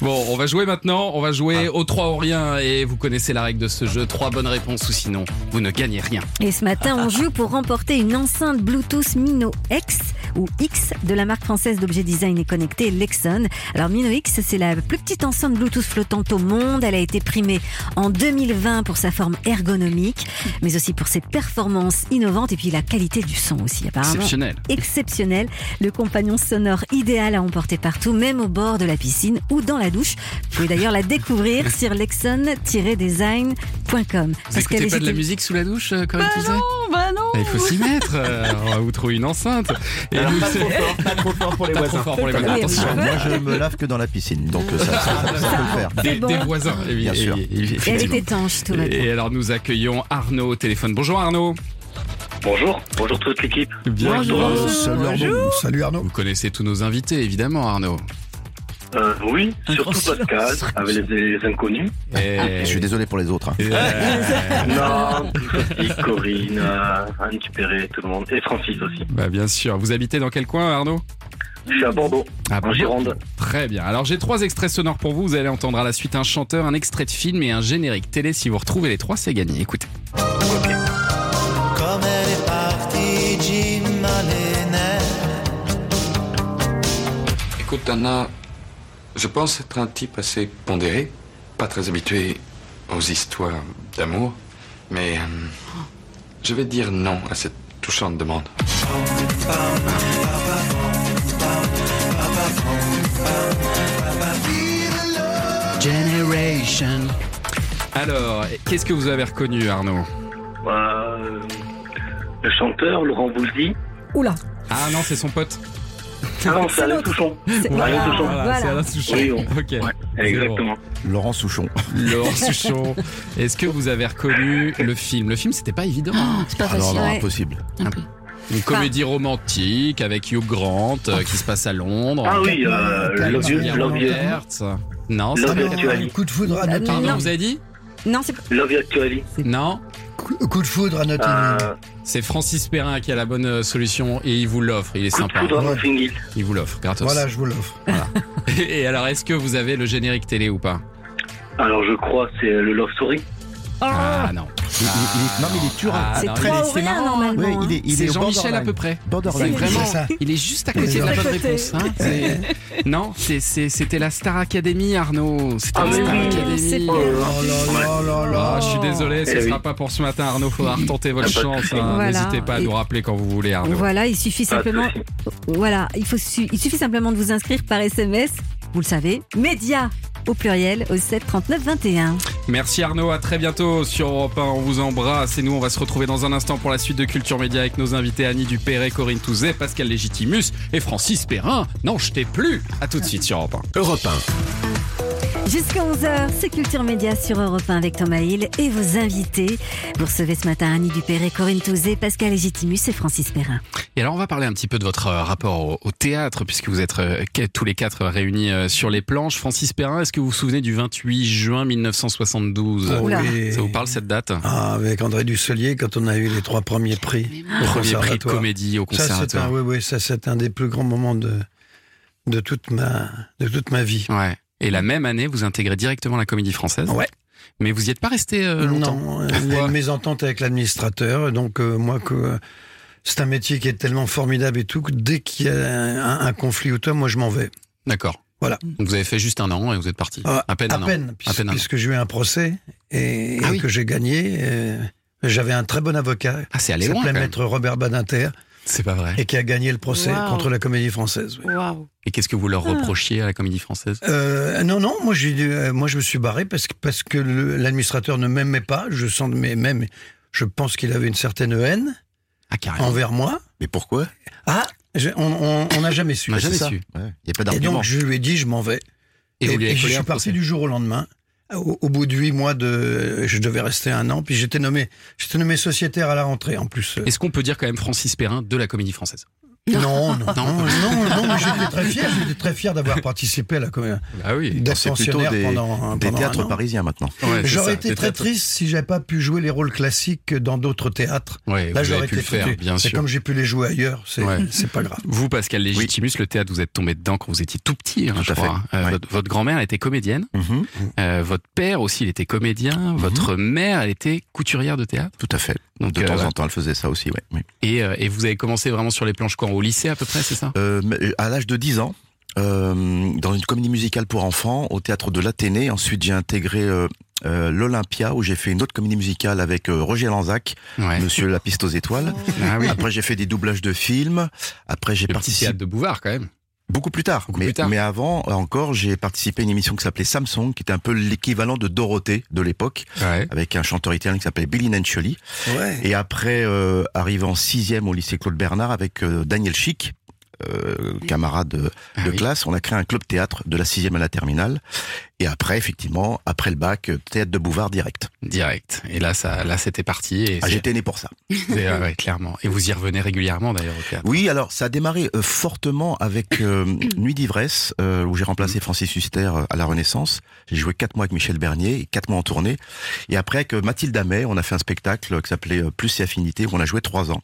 Bon, on va jouer maintenant. On va jouer au 3 ou rien. Et vous connaissez la règle de ce jeu. Trois bonnes réponses ou sinon, vous ne gagnez rien. Et ce matin, on joue pour remporter une enceinte Bluetooth Mino X ou X de la marque française d'objets design et connectés Lexon. Alors Mino X, c'est la plus petite enceinte Bluetooth flottante au monde. Elle a été primée en 2020 pour sa forme ergonomique, mais aussi pour ses performances innovantes et puis la qualité du son aussi apparemment. Exceptionnel. Exceptionnel, le compagnon sonore idéal à emporter partout, même au bord de la piscine ou dans la douche. Vous pouvez d'ailleurs la découvrir sur lexon-design.com. Vous écoutez pas de la musique sous la douche, euh, Corinne Touzet bah non. Ah, Il faut s'y mettre. euh, on va vous trouver une enceinte. Et Alors, nous, pas c'est- trop fort, pas trop fort pour les Pas trop voisins. fort pour les voisins. Attention. Moi, je me lave que dans la piscine, donc euh, ça, ça, ça, ça peut le faire. Des, bon. des voisins, Bien sûr. Elle est étanche, tout. Et alors nous accueillons Arnaud au téléphone. Bonjour Arnaud. Bonjour, bonjour toute l'équipe. Bienvenue. Euh, salut Arnaud. Salut Arnaud. Vous connaissez tous nos invités, évidemment, Arnaud. Euh, oui, surtout Pascal, avec les, les inconnus. Et... Je suis désolé pour les autres. hein. Euh, Non, aussi Corinne, euh, Anne Perret, tout le monde. Et Francis aussi. bah, bien sûr. Vous habitez dans quel coin, Arnaud? Je suis à Bordeaux, Ah, en. Gironde. Très bien. Alors j'ai trois extraits sonores pour vous. Vous allez entendre à la suite un chanteur, un extrait de film et un générique télé. Si vous retrouvez les trois, c'est gagné. Écoutez. Écoute, Anna, je pense être un type assez pondéré, pas très habitué aux histoires d'amour, mais euh, je vais dire non à cette touchante demande. Generation. Alors, qu'est-ce que vous avez reconnu, Arnaud? Euh, le chanteur, Laurent Bouldy. Oula, Ah non, c'est son pote. Ah non, c'est Alain. Touchon. c'est Alain voilà, Souchon. voilà. c'est Alain Souchon. Oui, on- Ok. Ouais, exactement. Laurent Souchon. Laurent Souchon. Est-ce que vous avez reconnu le film? Le film, c'était pas évident. hein. C'est pas facile. non, Ouais. impossible. Une comédie romantique avec Hugh Grant euh, qui se passe à Londres. Ah oui, euh, Love, You- Love, You-. Non, c'est Love pas- Actually. Coup de foudre à Ah, Pardon, Non. vous avez dit? Non, c'est pas. Love You Actually. Non Coup de foudre à Hill. Euh, C'est Francis Perrin qui a la bonne euh, solution et il vous l'offre. Il est coup de sympa. foudre Ouais. Il vous l'offre, gratos. Voilà, je vous l'offre. Et alors, est-ce que vous avez le générique télé ou pas? Alors je crois c'est le Love Story. Ah non. Il- il- il- non, mais il est dur. hein. Ah, C'est non, trois il est- c'est rien, marrant, normalement, Oui, hein. il est, il C'est est au Jean-Michel à borderline. peu près. Borderline. C'est vraiment, C'est ça. il est juste à C'est côté de la bonne réponse. hein. C'est- Non, c'est- c'est- c'était la Star Academy, Arnaud. C'était Ah, la mais Star oui, Academy. Oh là là. Oh là là là là. Ah, je suis désolé, ce Eh sera oui. pas pour ce matin, Arnaud. Faudra retenter votre Ah, pas de chance. hein. Voilà. N'hésitez pas à Et- nous rappeler quand vous voulez, Arnaud. Voilà, il suffit Pas de simplement. souci. Voilà, il, faut su- il suffit simplement de vous inscrire par SMS. Vous le savez, média au pluriel au 7 39 21. Merci Arnaud, à très bientôt sur Europe 1. On vous embrasse et nous on va se retrouver dans un instant pour la suite de Culture Média avec nos invités Annie Dupéret, Corinne Touzet, Pascal Légitimus et Francis Perrin. Non, je t'ai plus. À tout de suite sur Europe 1. Europe 1. Jusqu'à 11h, c'est Culture Média sur Europe 1 avec Thomas Hill et vos invités. Vous recevez ce matin Annie Dupéré, Corinne Touzé, Pascal Légitimus et Francis Perrin. Et alors on va parler un petit peu de votre euh, rapport au, au théâtre, puisque vous êtes euh, tous les quatre réunis euh, sur les planches. Francis Perrin, est-ce que vous vous souvenez du 28 juin 1972 Oh oui. Ça vous parle cette date? Ah, avec André Dusselier, quand on a eu les trois premiers prix. au Premier prix de comédie au Ça, conservatoire. un, oui, oui, ça, c'est un des plus grands moments de, de, toute, ma, de toute ma vie. Ouais. Et la même année, vous intégrez directement la comédie française. Ouais. Mais vous n'y êtes pas resté euh, longtemps. Non, il y a une mésentente avec l'administrateur. Donc, euh, moi, que c'est un métier qui est tellement formidable et tout, que dès qu'il y a un, un conflit ou toi, moi, je m'en vais. D'accord. Voilà. Donc vous avez fait juste un an et vous êtes parti. Ah, à peine à un peine, an. puisque, à peine puisque j'ai eu un procès et, Ah et oui. que j'ai gagné. euh, J'avais un très bon avocat. Ah, c'est allé loin. Maître Robert Badinter. C'est pas vrai. Et qui a gagné le procès Wow. contre la comédie française. oui. Waouh. Et qu'est-ce que vous leur reprochiez à la comédie française? Euh, non, non, moi, j'ai, euh, moi je me suis barré parce que, parce que le- l'administrateur ne m'aimait pas. Je sens, mais même, je pense qu'il avait une certaine haine Ah, envers moi. Mais pourquoi? Ah, je- on n'a jamais su. On n'a jamais ça. su. Il n'y a pas Et d'argument. donc, je lui ai dit, je m'en vais. Et avez je suis parti du jour au lendemain. Au, bout de huit mois de, je devais rester un an, puis j'étais nommé, j'étais nommé sociétaire à la rentrée en plus. Est-ce qu'on peut dire quand même Francis Perrin de la comédie française? Non, non, Non. non, non, j'étais très fier, j'étais très fier d'avoir participé à la comédie, Ah oui. C'est plutôt des, pendant, des pendant théâtres parisiens maintenant. Ouais, c'est J'aurais été des très théâtres. triste si j'avais pas pu jouer les rôles classiques dans d'autres théâtres. Ouais, Là, j'aurais été le faire, très- bien sûr. comme j'ai pu les jouer ailleurs, c'est Ouais. c'est pas grave. Vous, Pascal Légitimus, le théâtre, vous êtes tombé dedans quand vous étiez tout petit, hein, Tout je crois. fait. Euh, Ouais. votre, votre grand-mère, elle était comédienne. Mhm. Euh, votre père aussi, il était comédien. Votre mère, elle était couturière de théâtre. Tout à fait. Donc, de euh, temps en temps, elle faisait ça aussi, ouais. oui. Et, euh, et vous avez commencé vraiment sur les planches quand Au lycée à peu près, c'est ça? Euh, mais à l'âge de 10 ans, euh, dans une comédie musicale pour enfants, au théâtre de l'Athénée. Ensuite, j'ai intégré euh, euh, l'Olympia, où j'ai fait une autre comédie musicale avec euh, Roger Lanzac, Ouais. Monsieur la piste aux étoiles. Ah oui. Après, j'ai fait des doublages de films. Après, j'ai Le petit participé théâtre de Bouvard quand même. Beaucoup plus tard. Beaucoup mais, plus tard. mais avant, encore, j'ai participé à une émission qui s'appelait Samsung, qui était un peu l'équivalent de Dorothée de l'époque, Ouais. avec un chanteur italien qui s'appelait Billy Nancioli. Ouais. Et après, euh, arrivé en sixième au lycée Claude Bernard avec euh, Daniel Chic, euh, camarade de, Ah de oui. classe, on a créé un club théâtre de la sixième à la terminale. Et après, effectivement, après le bac, euh, théâtre de Bouvard direct. Direct. Et là, ça, là, c'était parti. Et Ah, J'étais né pour ça. c'est- ouais, ouais, clairement. Et vous y revenez régulièrement d'ailleurs au théâtre. Oui, alors ça a démarré euh, fortement avec euh, Nuit d'ivresse, euh, où j'ai remplacé Francis Huster à la Renaissance. J'ai joué quatre mois avec Michel Bernier, et quatre mois en tournée. Et après, avec Mathilde Amet, on a fait un spectacle qui s'appelait Plus et Affinité, où on a joué trois ans.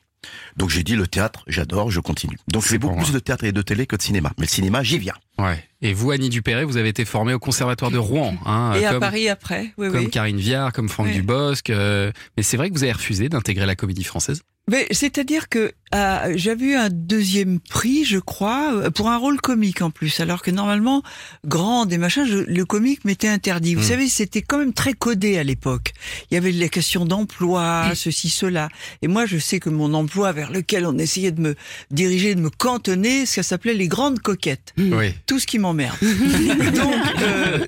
Donc j'ai dit le théâtre, j'adore, je continue. Donc je C'est fais beaucoup plus de théâtre et de télé que de cinéma. Mais le cinéma, j'y viens. Ouais. Et vous, Annie Dupéré, vous avez été formée au Conservatoire de Rouen. Hein, Et à Paris après, oui, Comme oui. Karine Viard, comme Franck Oui. Dubosc. euh, mais c'est vrai que vous avez refusé d'intégrer la comédie française c'est-à-dire que euh, j'avais eu un deuxième prix, je crois, euh, pour un rôle comique en plus, alors que normalement, grande et machin, je- le comique m'était interdit. Vous Hmm. savez, c'était quand même très codé à l'époque. Il y avait les questions d'emploi, ceci, cela. Et moi, je sais que mon emploi vers lequel on essayait de me diriger, de me cantonner, ça s'appelait les grandes coquettes. Oui. Tout ce qui m'emmerde. Donc, euh,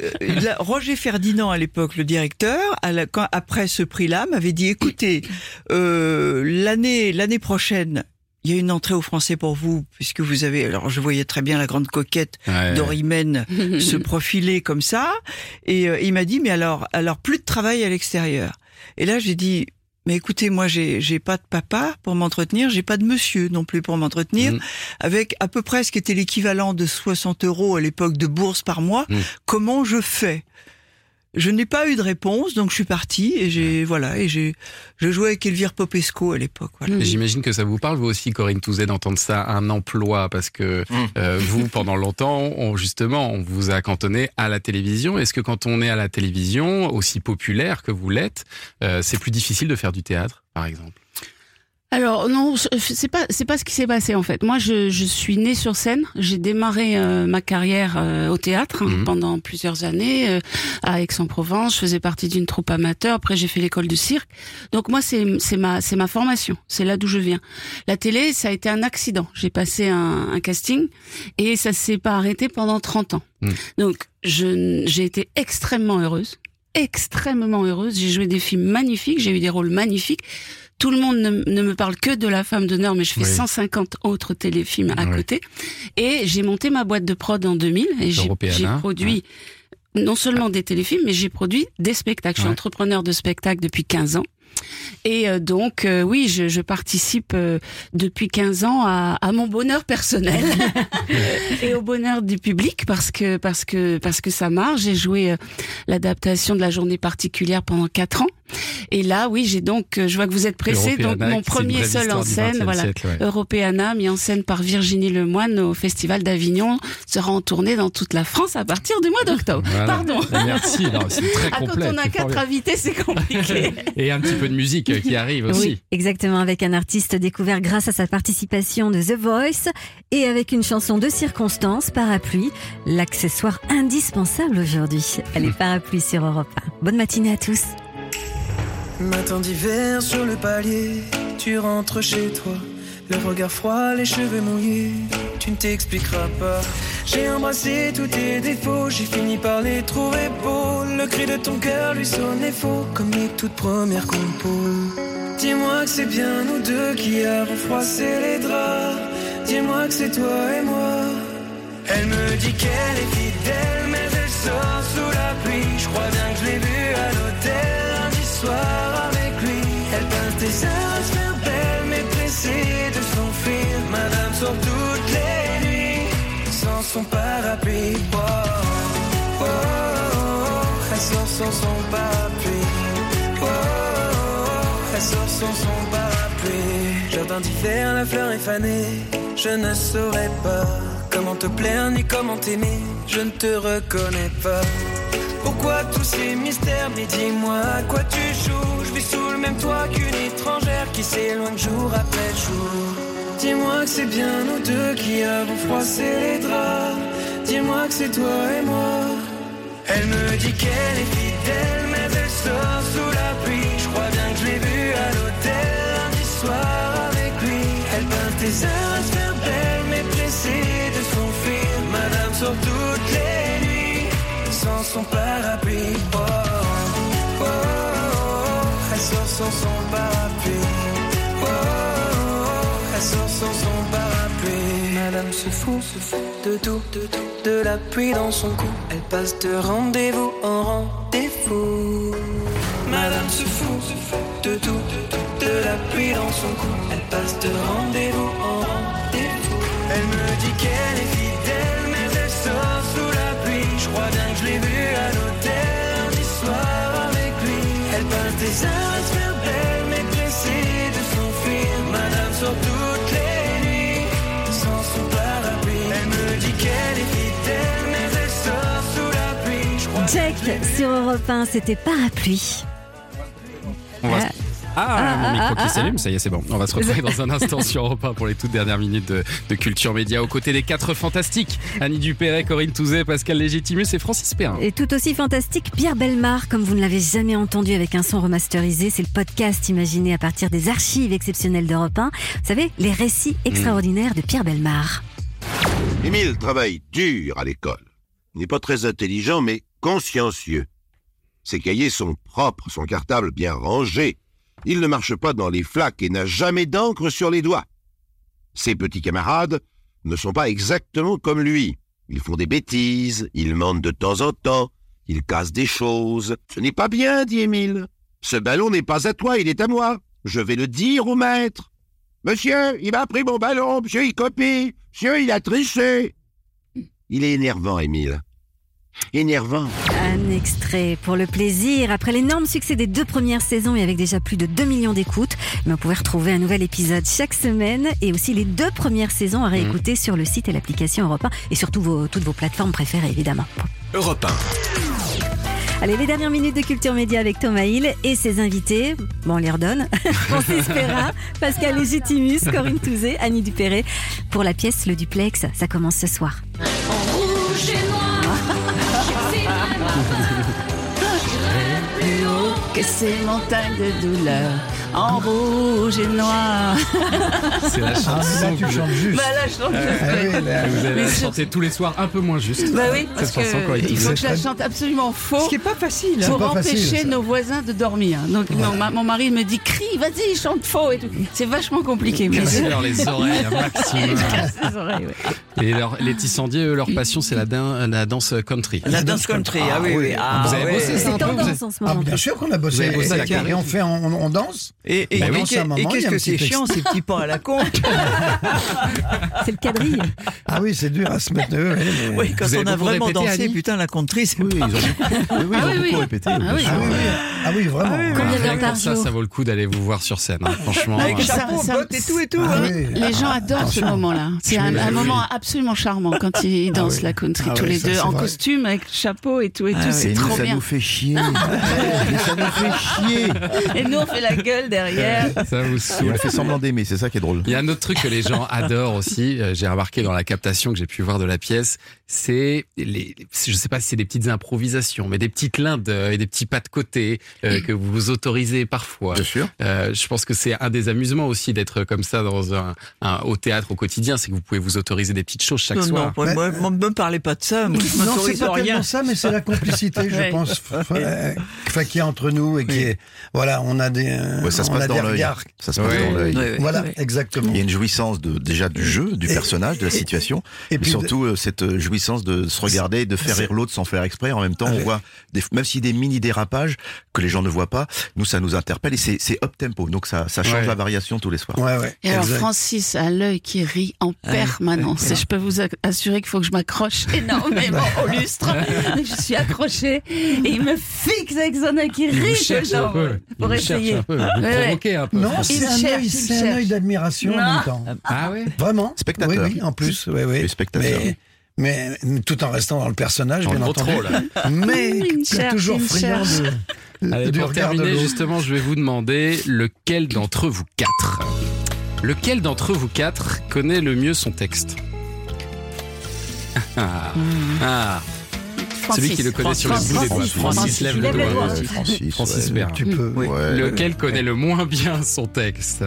là, Roger Ferdinand, à l'époque, le directeur, à la- quand, après ce prix-là, m'avait dit, écoutez, euh, l'année l'année prochaine, il y a une entrée au français pour vous, puisque vous avez... Alors, je voyais très bien la grande coquette Ouais. d'Orimène se profiler comme ça. Et euh, il m'a dit, mais alors, alors plus de travail à l'extérieur. Et là, j'ai dit, mais écoutez, moi, j'ai j'ai pas de papa pour m'entretenir, j'ai pas de monsieur non plus pour m'entretenir, Mhm. avec à peu près ce qui était l'équivalent de 60 euros à l'époque de bourse par mois. Mhm. Comment je fais? Je n'ai pas eu de réponse, donc je suis parti et j'ai voilà et j'ai je jouais avec Elvire Popesco à l'époque. Voilà. J'imagine que ça vous parle, vous aussi, Corinne Touzet, d'entendre ça, un emploi, parce que Mm. euh, vous, pendant longtemps, on, justement, on vous a cantonné à la télévision. Est-ce que quand on est à la télévision, aussi populaire que vous l'êtes, euh, c'est plus difficile de faire du théâtre, par exemple? Alors non, c'est pas c'est pas ce qui s'est passé en fait. Moi, je, je suis née sur scène. J'ai démarré euh, ma carrière euh, au théâtre hein, Mhm. pendant plusieurs années euh, à Aix-en-Provence. Je faisais partie d'une troupe amateur. Après, j'ai fait l'école de cirque. Donc moi, c'est c'est ma c'est ma formation. C'est là d'où je viens. La télé, ça a été un accident. J'ai passé un, un casting et ça s'est pas arrêté pendant 30 ans. Mhm. Donc je j'ai été extrêmement heureuse extrêmement heureuse. J'ai joué des films magnifiques, j'ai eu des rôles magnifiques. Tout le monde ne, ne me parle que de La Femme d'honneur, mais je fais Oui. 150 autres téléfilms à Oui. côté. Et j'ai monté ma boîte de prod en 2000 et j'ai j'ai produit non seulement des téléfilms, mais j'ai produit des spectacles. Je suis Ouais. entrepreneur de spectacles depuis 15 ans. Et euh, donc, euh, oui, je, je participe euh, depuis 15 ans à, à mon bonheur personnel et au bonheur du public parce que parce que parce que ça marche. J'ai joué euh, l'adaptation de la journée particulière pendant 4 ans. Et là, oui, j'ai donc, euh, je vois que vous êtes pressé, donc mon premier seul en scène, 20e voilà, siècle, ouais. Europeana, mis en scène par Virginie Lemoine au Festival d'Avignon, sera en tournée dans toute la France à partir du mois d'octobre. Voilà. Pardon. Merci, non, c'est très Ah, quand complet. on a quatre invités, c'est compliqué. Et un petit peu de musique euh, qui arrive aussi. Oui, exactement, avec un artiste découvert grâce à sa participation de The Voice et avec une chanson de circonstance, Parapluie, l'accessoire indispensable aujourd'hui. Allez, Parapluie sur Europe 1. Bonne matinée à tous. Matin d'hiver sur le palier, tu rentres chez toi. Le regard froid, les cheveux mouillés, tu ne t'expliqueras pas. J'ai embrassé tous tes défauts, j'ai fini par les trouver beaux. Le cri de ton cœur lui sonnait faux, comme les toutes premières compos. Dis-moi que c'est bien nous deux qui avons froissé les draps. Dis-moi que c'est toi et moi. Elle me dit qu'elle est fidèle, mais elle sort sous la pluie. Je crois bien que je l'ai vue à l'hôtel soir avec lui. Elle pince des heures à se belle, mais pressée de s'enfuir. Madame sort toutes les nuits sans son parapluie. Oh, oh, oh, elle sort sans son parapluie. Oh, oh, elle sort sans son parapluie. Jardin d'hiver, la fleur est fanée. Je ne saurais pas comment te plaire ni comment t'aimer. Je ne te reconnais pas. Pourquoi tous ces mystères Mais dis-moi à quoi tu joues. Je vis sous le même toit qu'une étrangère qui s'éloigne jour après jour. Dis-moi que c'est bien nous deux qui avons froissé les draps. Dis-moi que c'est toi et moi. Elle me dit qu'elle est fidèle, mais elle sort sous la pluie. Je crois bien que je l'ai vue à l'hôtel lundi soir avec lui. Elle pince des heures à se faire belle, mais pressée de s'enfuir. Madame nuits sans son parapluie. Oh, oh, oh, elle sort sans son parapluie. Oh, elle sort sans son parapluie. Madame se fout, se fout de tout, de tout, de la pluie dans son cou. Elle passe de rendez-vous en rendez-vous. Madame se fout, se fout de tout, de tout, de la pluie dans son cou. Elle passe de rendez-vous en rendez-vous. Elle me dit qu'elle est fidèle, mais elle sort sous la crois bien que je l'ai vue à l'hôtel lundi soir avec lui. Elle passe des heures à se faire belle, mais pressée de s'enfuir. Madame sort toutes les nuits sans son parapluie. Elle me dit qu'elle est fidèle, mais elle sort sous la pluie. Check sur Europe 1, c'était Parapluie. On va se- Ah, Ah, mon micro ah, qui ah, s'allume, ça y est, c'est bon. On va se retrouver dans un instant sur Europe 1 pour les toutes dernières minutes de, de Culture Média aux côtés des quatre fantastiques. Annie Dupéret, Corinne Touzet, Pascal Légitimus et Francis Perrin. Et tout aussi fantastique, Pierre Belmar, comme vous ne l'avez jamais entendu avec un son remasterisé, c'est le podcast imaginé à partir des archives exceptionnelles d'Europe 1. Vous savez, les récits extraordinaires de Pierre Belmar. Émile travaille dur à l'école. Il n'est pas très intelligent, mais consciencieux. Ses cahiers sont propres, son cartable bien rangé. Il ne marche pas dans les flaques et n'a jamais d'encre sur les doigts. Ses petits camarades ne sont pas exactement comme lui. Ils font des bêtises, ils mentent de temps en temps, ils cassent des choses. Ce n'est pas bien, dit Émile. Ce ballon n'est pas à toi, il est à moi. Je vais le dire au maître. Monsieur, il m'a pris mon ballon, monsieur, il copie, monsieur, il a triché. Il est énervant, Émile. Énervant. Un extrait pour le plaisir. Après l'énorme succès des deux premières saisons et avec déjà plus de 2 millions d'écoutes, mais vous pouvez retrouver un nouvel épisode chaque semaine et aussi les deux premières saisons à réécouter sur le site et l'application Europe 1 et surtout vos, toutes vos plateformes préférées évidemment. Europe 1. Allez, les dernières minutes de Culture Média avec Thomas Hill et ses invités. Bon, on les redonne. Francis Perrin, Pascal Légitimus, Corinne Touzé, Annie Dupéré. Pour la pièce Le Duplex, ça commence ce soir. Que ces montagnes de douleur en rouge et noir. C'est la chanson. Ah, là, tu chantes juste. Bah là, je chante juste, Ah oui, là, Vous allez chanter tous les soirs un peu moins juste. Bah oui, parce que il faut que je la chante absolument faux Ce qui est pas facile. pour pas empêcher nos voisins de dormir. Donc mon, ma- mon mari me dit crie, vas-y, chante faux et tout. C'est vachement compliqué. Mais Cassez-leur les oreilles maximum. casse les oreilles. ouais. Et leur, les Tissandiers, eux, leur passion, c'est la, din- la danse country. La dance country, ah oui, oui. Ah, Vous avez bossé ça un peu vous en ce Ah, moment. bien sûr qu'on a bossé. Vous avez bossé et, la carrière. et on fait, on, on danse. Et, qu'est-ce que c'est chiant ces petits pas à la con C'est le quadrille. Ah oui, c'est dur à se mettre. Oui, quand on a vraiment dansé, putain, la country, c'est Oui, ils ont beaucoup, oui, oui, ils Ah ont oui, beaucoup oui. répété. Ah oui. sûr. Ah oui, oui. Ah oui, vraiment. Combien pour ça, ça vaut le coup d'aller vous voir sur scène. hein. Franchement. Avec euh, chapeau, ça- bottes et tout et tout. Ah hein. oui. Les gens adorent ce moment-là. C'est un, moment absolument charmant quand ils dansent la country Ah tous les ça, deux en costume avec chapeau et tout et Ah tout. C'est trop ça bien. nous fait chier. Ça nous fait chier. Et nous on fait la gueule derrière. Ça vous Et saoule. on fait semblant d'aimer, c'est ça qui est drôle. Il y a un autre truc que les gens adorent aussi, euh, j'ai remarqué dans la captation que j'ai pu voir de la pièce, c'est les, je sais pas si c'est des petites improvisations, mais des petits clins d'œil, des petits pas de côté euh, que vous vous autorisez parfois. Bien sûr. Euh, je pense que c'est un des amusements aussi d'être comme ça dans un, un- au théâtre au quotidien, c'est que vous pouvez vous autoriser des petites choses chaque Non, soir. non, moi, moi, me parlez pas de ça. Moi, je Non, c'est pas rien. tellement ça, mais c'est la complicité, je pense, euh, enfin, qui est entre nous et qui est, voilà, on a des, euh, Ouais, ça se on passe dans l'œil. regards. Ça se passe Ouais. dans l'œil. Ouais, ouais. Voilà, exactement. Il y a une jouissance de, déjà du jeu, du Et- personnage, de la situation, et et puis surtout euh, cette euh, jouissance de se regarder, de faire rire l'autre sans faire exprès. En même temps, Ah, on voit, des, même s'il y a des mini dérapages que les gens ne voient pas, nous ça nous interpelle et c'est up tempo, donc ça, ça change Ouais. la variation tous les soirs. Ouais, ouais. Et alors. Francis a l'œil qui rit en permanence. Et je peux vous assurer qu'il faut que je m'accroche énormément au lustre. Je suis accrochée et il me fixe avec son œil qui rit pour essayer. Un peu. Non, c'est un cherche, œil, il c'est un cherche. œil d'admiration en même temps. Ah ouais Vraiment. Spectateur. Oui, oui, en plus, oui, oui. Spectateur. Mais, mais tout en restant dans le personnage, Dans bien entendu. rôle. Mais cherche, toujours friand de, Allez, pour terminer, justement, je vais vous demander lequel d'entre vous quatre, lequel d'entre vous quatre connaît le mieux son texte ah. Ah. Celui qui le connaît sur le bout des doigts. Francis, Francis, Francis, lève le doigt. Ouais, Francis, Francis ouais. Bern. Tu peux. Oui. Ouais. Lequel connaît le moins bien son texte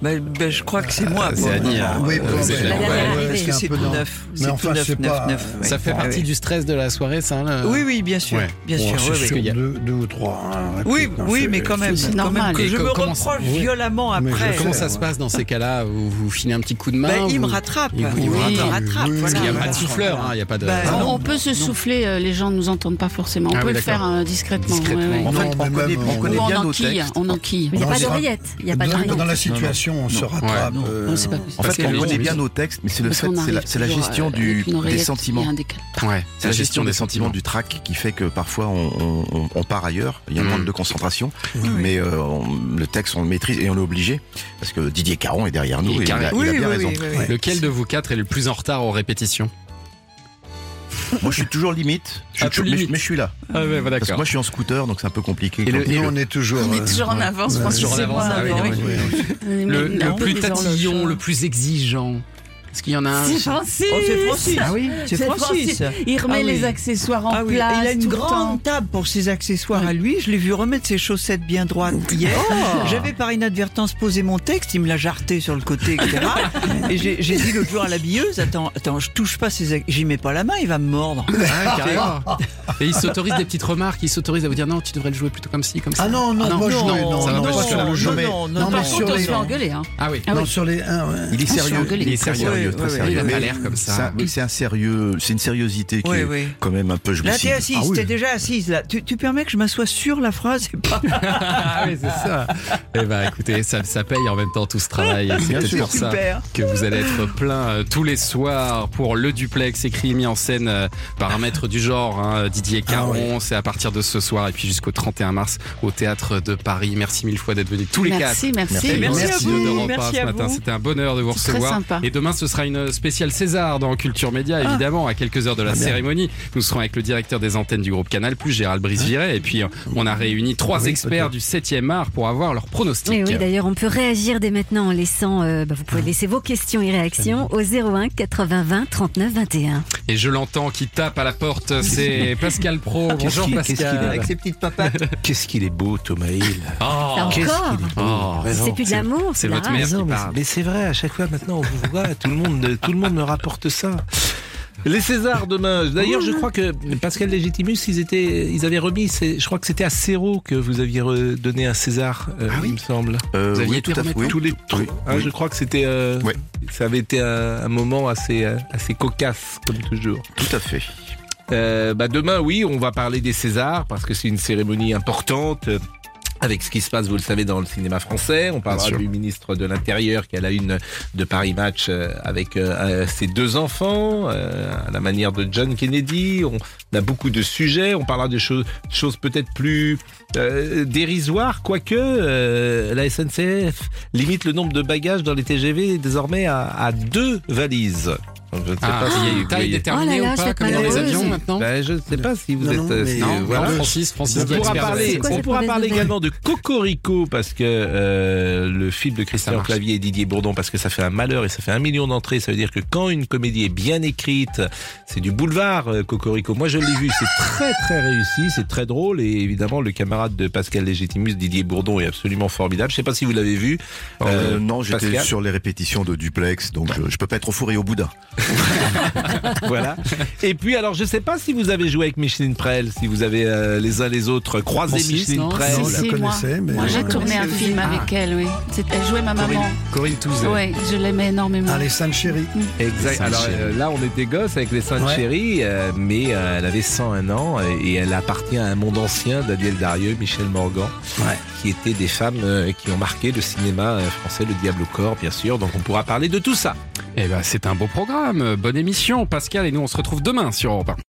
Ben, ben, je crois que c'est moi. C'est. Annie. hein. Oui, Euh, bon, c'est ouais. Parce que C'est peu tout neuf? Mais C'est enfin, tout neuf, c'est neuf, pas- neuf. ouais. Ça fait Ah partie oui. du stress de la soirée, ça là Oui, oui, bien sûr. Ouais. Bien Bon, sûr, oui, sur oui. y a- deux, deux ou trois. hein, Oui, non, oui, mais quand même, c'est quand même normal. que Et je me reproche oui. violemment après. Comment ça ouais. se passe dans ces cas-là? Vous vous filez un petit coup de main Ben, il me rattrape. Il Oui, me rattrape. Oui, oui, Parce qu'il n'y a pas de souffleur, hein, il n'y a pas de. On, peut se souffler, euh, les gens ne nous entendent pas forcément. On Ah peut oui, le faire euh, discrètement. Ouais, ouais. En fait, on connaît, bien nos enquille, textes. on enquille. Il n'y a pas d'oreillette. Il n'y a pas d'oreillette. dans la situation, on se rattrape. Non, euh, non, pas. En fait, on connaît bien nos textes, mais c'est le fait, c'est la, gestion du, des sentiments. Ouais, C'est la gestion des sentiments du track qui fait que parfois on, on- on- on part ailleurs, il y a un Mm. manque de concentration, mais euh, on- le texte on le maîtrise et on est obligé parce que Didier Caron est derrière nous et il a, il bien oui, raison. Lequel de vous quatre est le plus en retard aux répétitions? Moi je suis toujours limite, je suis toujours- mais, limite. mais je suis là. Ah ouais, bah, Parce que moi je suis en scooter donc c'est un peu compliqué. Et le- on est toujours. On est euh, toujours en avance, Ouais. Toujours en avance, ah oui, avant. oui, oui, oui. Mais Le, le plus tatillon, le plus exigeant. Est-ce qu'il y en a un C'est Francis. Oh, c'est Francis. Ah oui C'est Francis. Il remet Ah oui. les accessoires en Ah oui, place. il a une grande table pour ses accessoires à lui. Je l'ai vu remettre ses chaussettes bien droites hier. J'avais par inadvertance posé mon texte, il me l'a jarté sur le côté, etc. Et j'ai dit l'autre jour à la billeuse, attends, attends, je touche pas ses, j'y mets pas la main, il va me mordre. Ah. Et il s'autorise des petites remarques, il s'autorise à vous dire non, tu devrais le jouer plutôt comme ci, comme ça. Ah non, non, Ah non, moi je non, non, ça va non, pas pas jusque-là. sur le jeu. non, mais- non, non, non, Par mais contre, sur on les. se fait engueuler. Hein. Ah oui. Ah Non, oui. sur les. un, ouais. Il est Ah, je suis sérieux, engueulée. il est très Ouais, sérieux, ouais, très ouais, sérieux. il a pas l'air comme ça. c'est un sérieux, c'est une sériosité qui Oui, est oui. quand même un peu Là, jouissive. t'es assise, Ah oui. t'es déjà assise là. Tu, tu permets que je m'assoie sur la phrase et pas. Ah oui, c'est ça. Eh ben, écoutez, ça, ça paye en même temps tout ce travail. C'est pour ça que vous allez être plein euh, tous les soirs pour le duplex écrit et mis en scène euh, par un maître du genre, hein, Didier Caron. C'est à partir de ce soir et puis jusqu'au 31 mars au théâtre de Paris. Merci mille fois d'être venus tous les quatre. Merci, merci. Merci à Merci vous, d'Europe un merci ce à matin. vous. C'était un bonheur de vous très recevoir. sympa. Et demain, ce sera une spéciale César dans Culture Média, évidemment, à quelques heures de la Ah, cérémonie. Nous serons avec le directeur des antennes du groupe Canal+, Gérald Brice-Viret, et puis euh, on a réuni trois Oui, experts du 7e art pour avoir leurs pronostics. Et oui, d'ailleurs, on peut réagir dès maintenant en laissant, euh, bah, vous pouvez laisser vos questions et réactions au 01 80 20 39 21. Et je l'entends qui tape à la porte, c'est Pascal Pro. Bonjour qu'il- qu'est-ce qu'il Pascal. est avec ses petites papates. Qu'est-ce qu'il est beau, Thomas Hill. Oh, Ça qu'est-ce encore qu'il est beau. Oh, Vraiment. C'est plus de l'amour, c'est de la votre mère. Qui parle. mais c'est vrai, à chaque fois maintenant on vous voit, tout le monde, tout le monde me rapporte ça. Les Césars demain. D'ailleurs, je crois que Pascal Légitimus, ils étaient, ils avaient remis. Je crois que c'était à Céro que vous aviez donné un César, euh, il me semble. Euh, Vous aviez oui, tout à fait. Oui. Tous les Hein, oui. Je crois que c'était, euh, ça avait été un, un moment assez, assez cocasse comme toujours. Tout à fait. Bah demain, oui, on va parler des Césars parce que c'est une cérémonie importante. Avec ce qui se passe, vous le savez, dans le cinéma français, on parlera du ministre de l'Intérieur qui a la une de Paris Match euh, avec euh, euh, ses deux enfants, euh, à la manière de John Kennedy. On a beaucoup de sujets. On parlera de choses, choses peut-être plus euh, dérisoires, quoique euh, la SNCF limite le nombre de bagages dans les TGV désormais à, à deux valises. Donc, je ne sais Ah, pas si il y a une taille déterminée Oh là là, ou je pas, comme pas dans les malheureuse. avions maintenant Ben, je ne sais pas si vous Non, êtes. non, euh, mais- si- Non, voilà. non, Francis, Francis On pourra expert de la parler, C'est quoi on cette pourra mauvaise parler nouvelle également de Cocorico parce que euh, le film de Christian marche. Clavier et Didier Bourdon parce que ça fait un malheur et ça fait un million d'entrées. Ça veut dire que quand une comédie est bien écrite, c'est du boulevard euh, Cocorico. Moi je l'ai vu, c'est très très réussi, c'est très drôle et évidemment le camarade de Pascal Légitimus, Didier Bourdon, est absolument formidable. Je sais pas si vous l'avez vu. Euh, Euh, non, j'étais Pascal sur les répétitions de Duplex, donc je, je peux pas être au four et au boudin. voilà. Et puis alors je sais pas si vous avez joué avec Micheline Prel, si vous avez euh, les uns les autres croisé Francis, Micheline non Prel. Si, si, moi. mais- Moi, j'ai tourné un film avec elle, oui. Elle jouait ma maman. Corinne Touzet. Oui, je l'aimais énormément. Ah, les Saintes Chéries. Exact. Sainte Alors euh, là, on était gosses avec les Saintes Ouais. Chéries, euh, mais euh, elle avait 101 ans et, et elle appartient à un monde ancien, Daniel Darieux, Michel Morgan, Ouais. qui étaient des femmes euh, qui ont marqué le cinéma français, le Diable au corps, bien sûr. Donc on pourra parler de tout ça. Eh ben, c'est un beau Bonne émission, Pascal, et nous, on se retrouve demain sur Europe 1.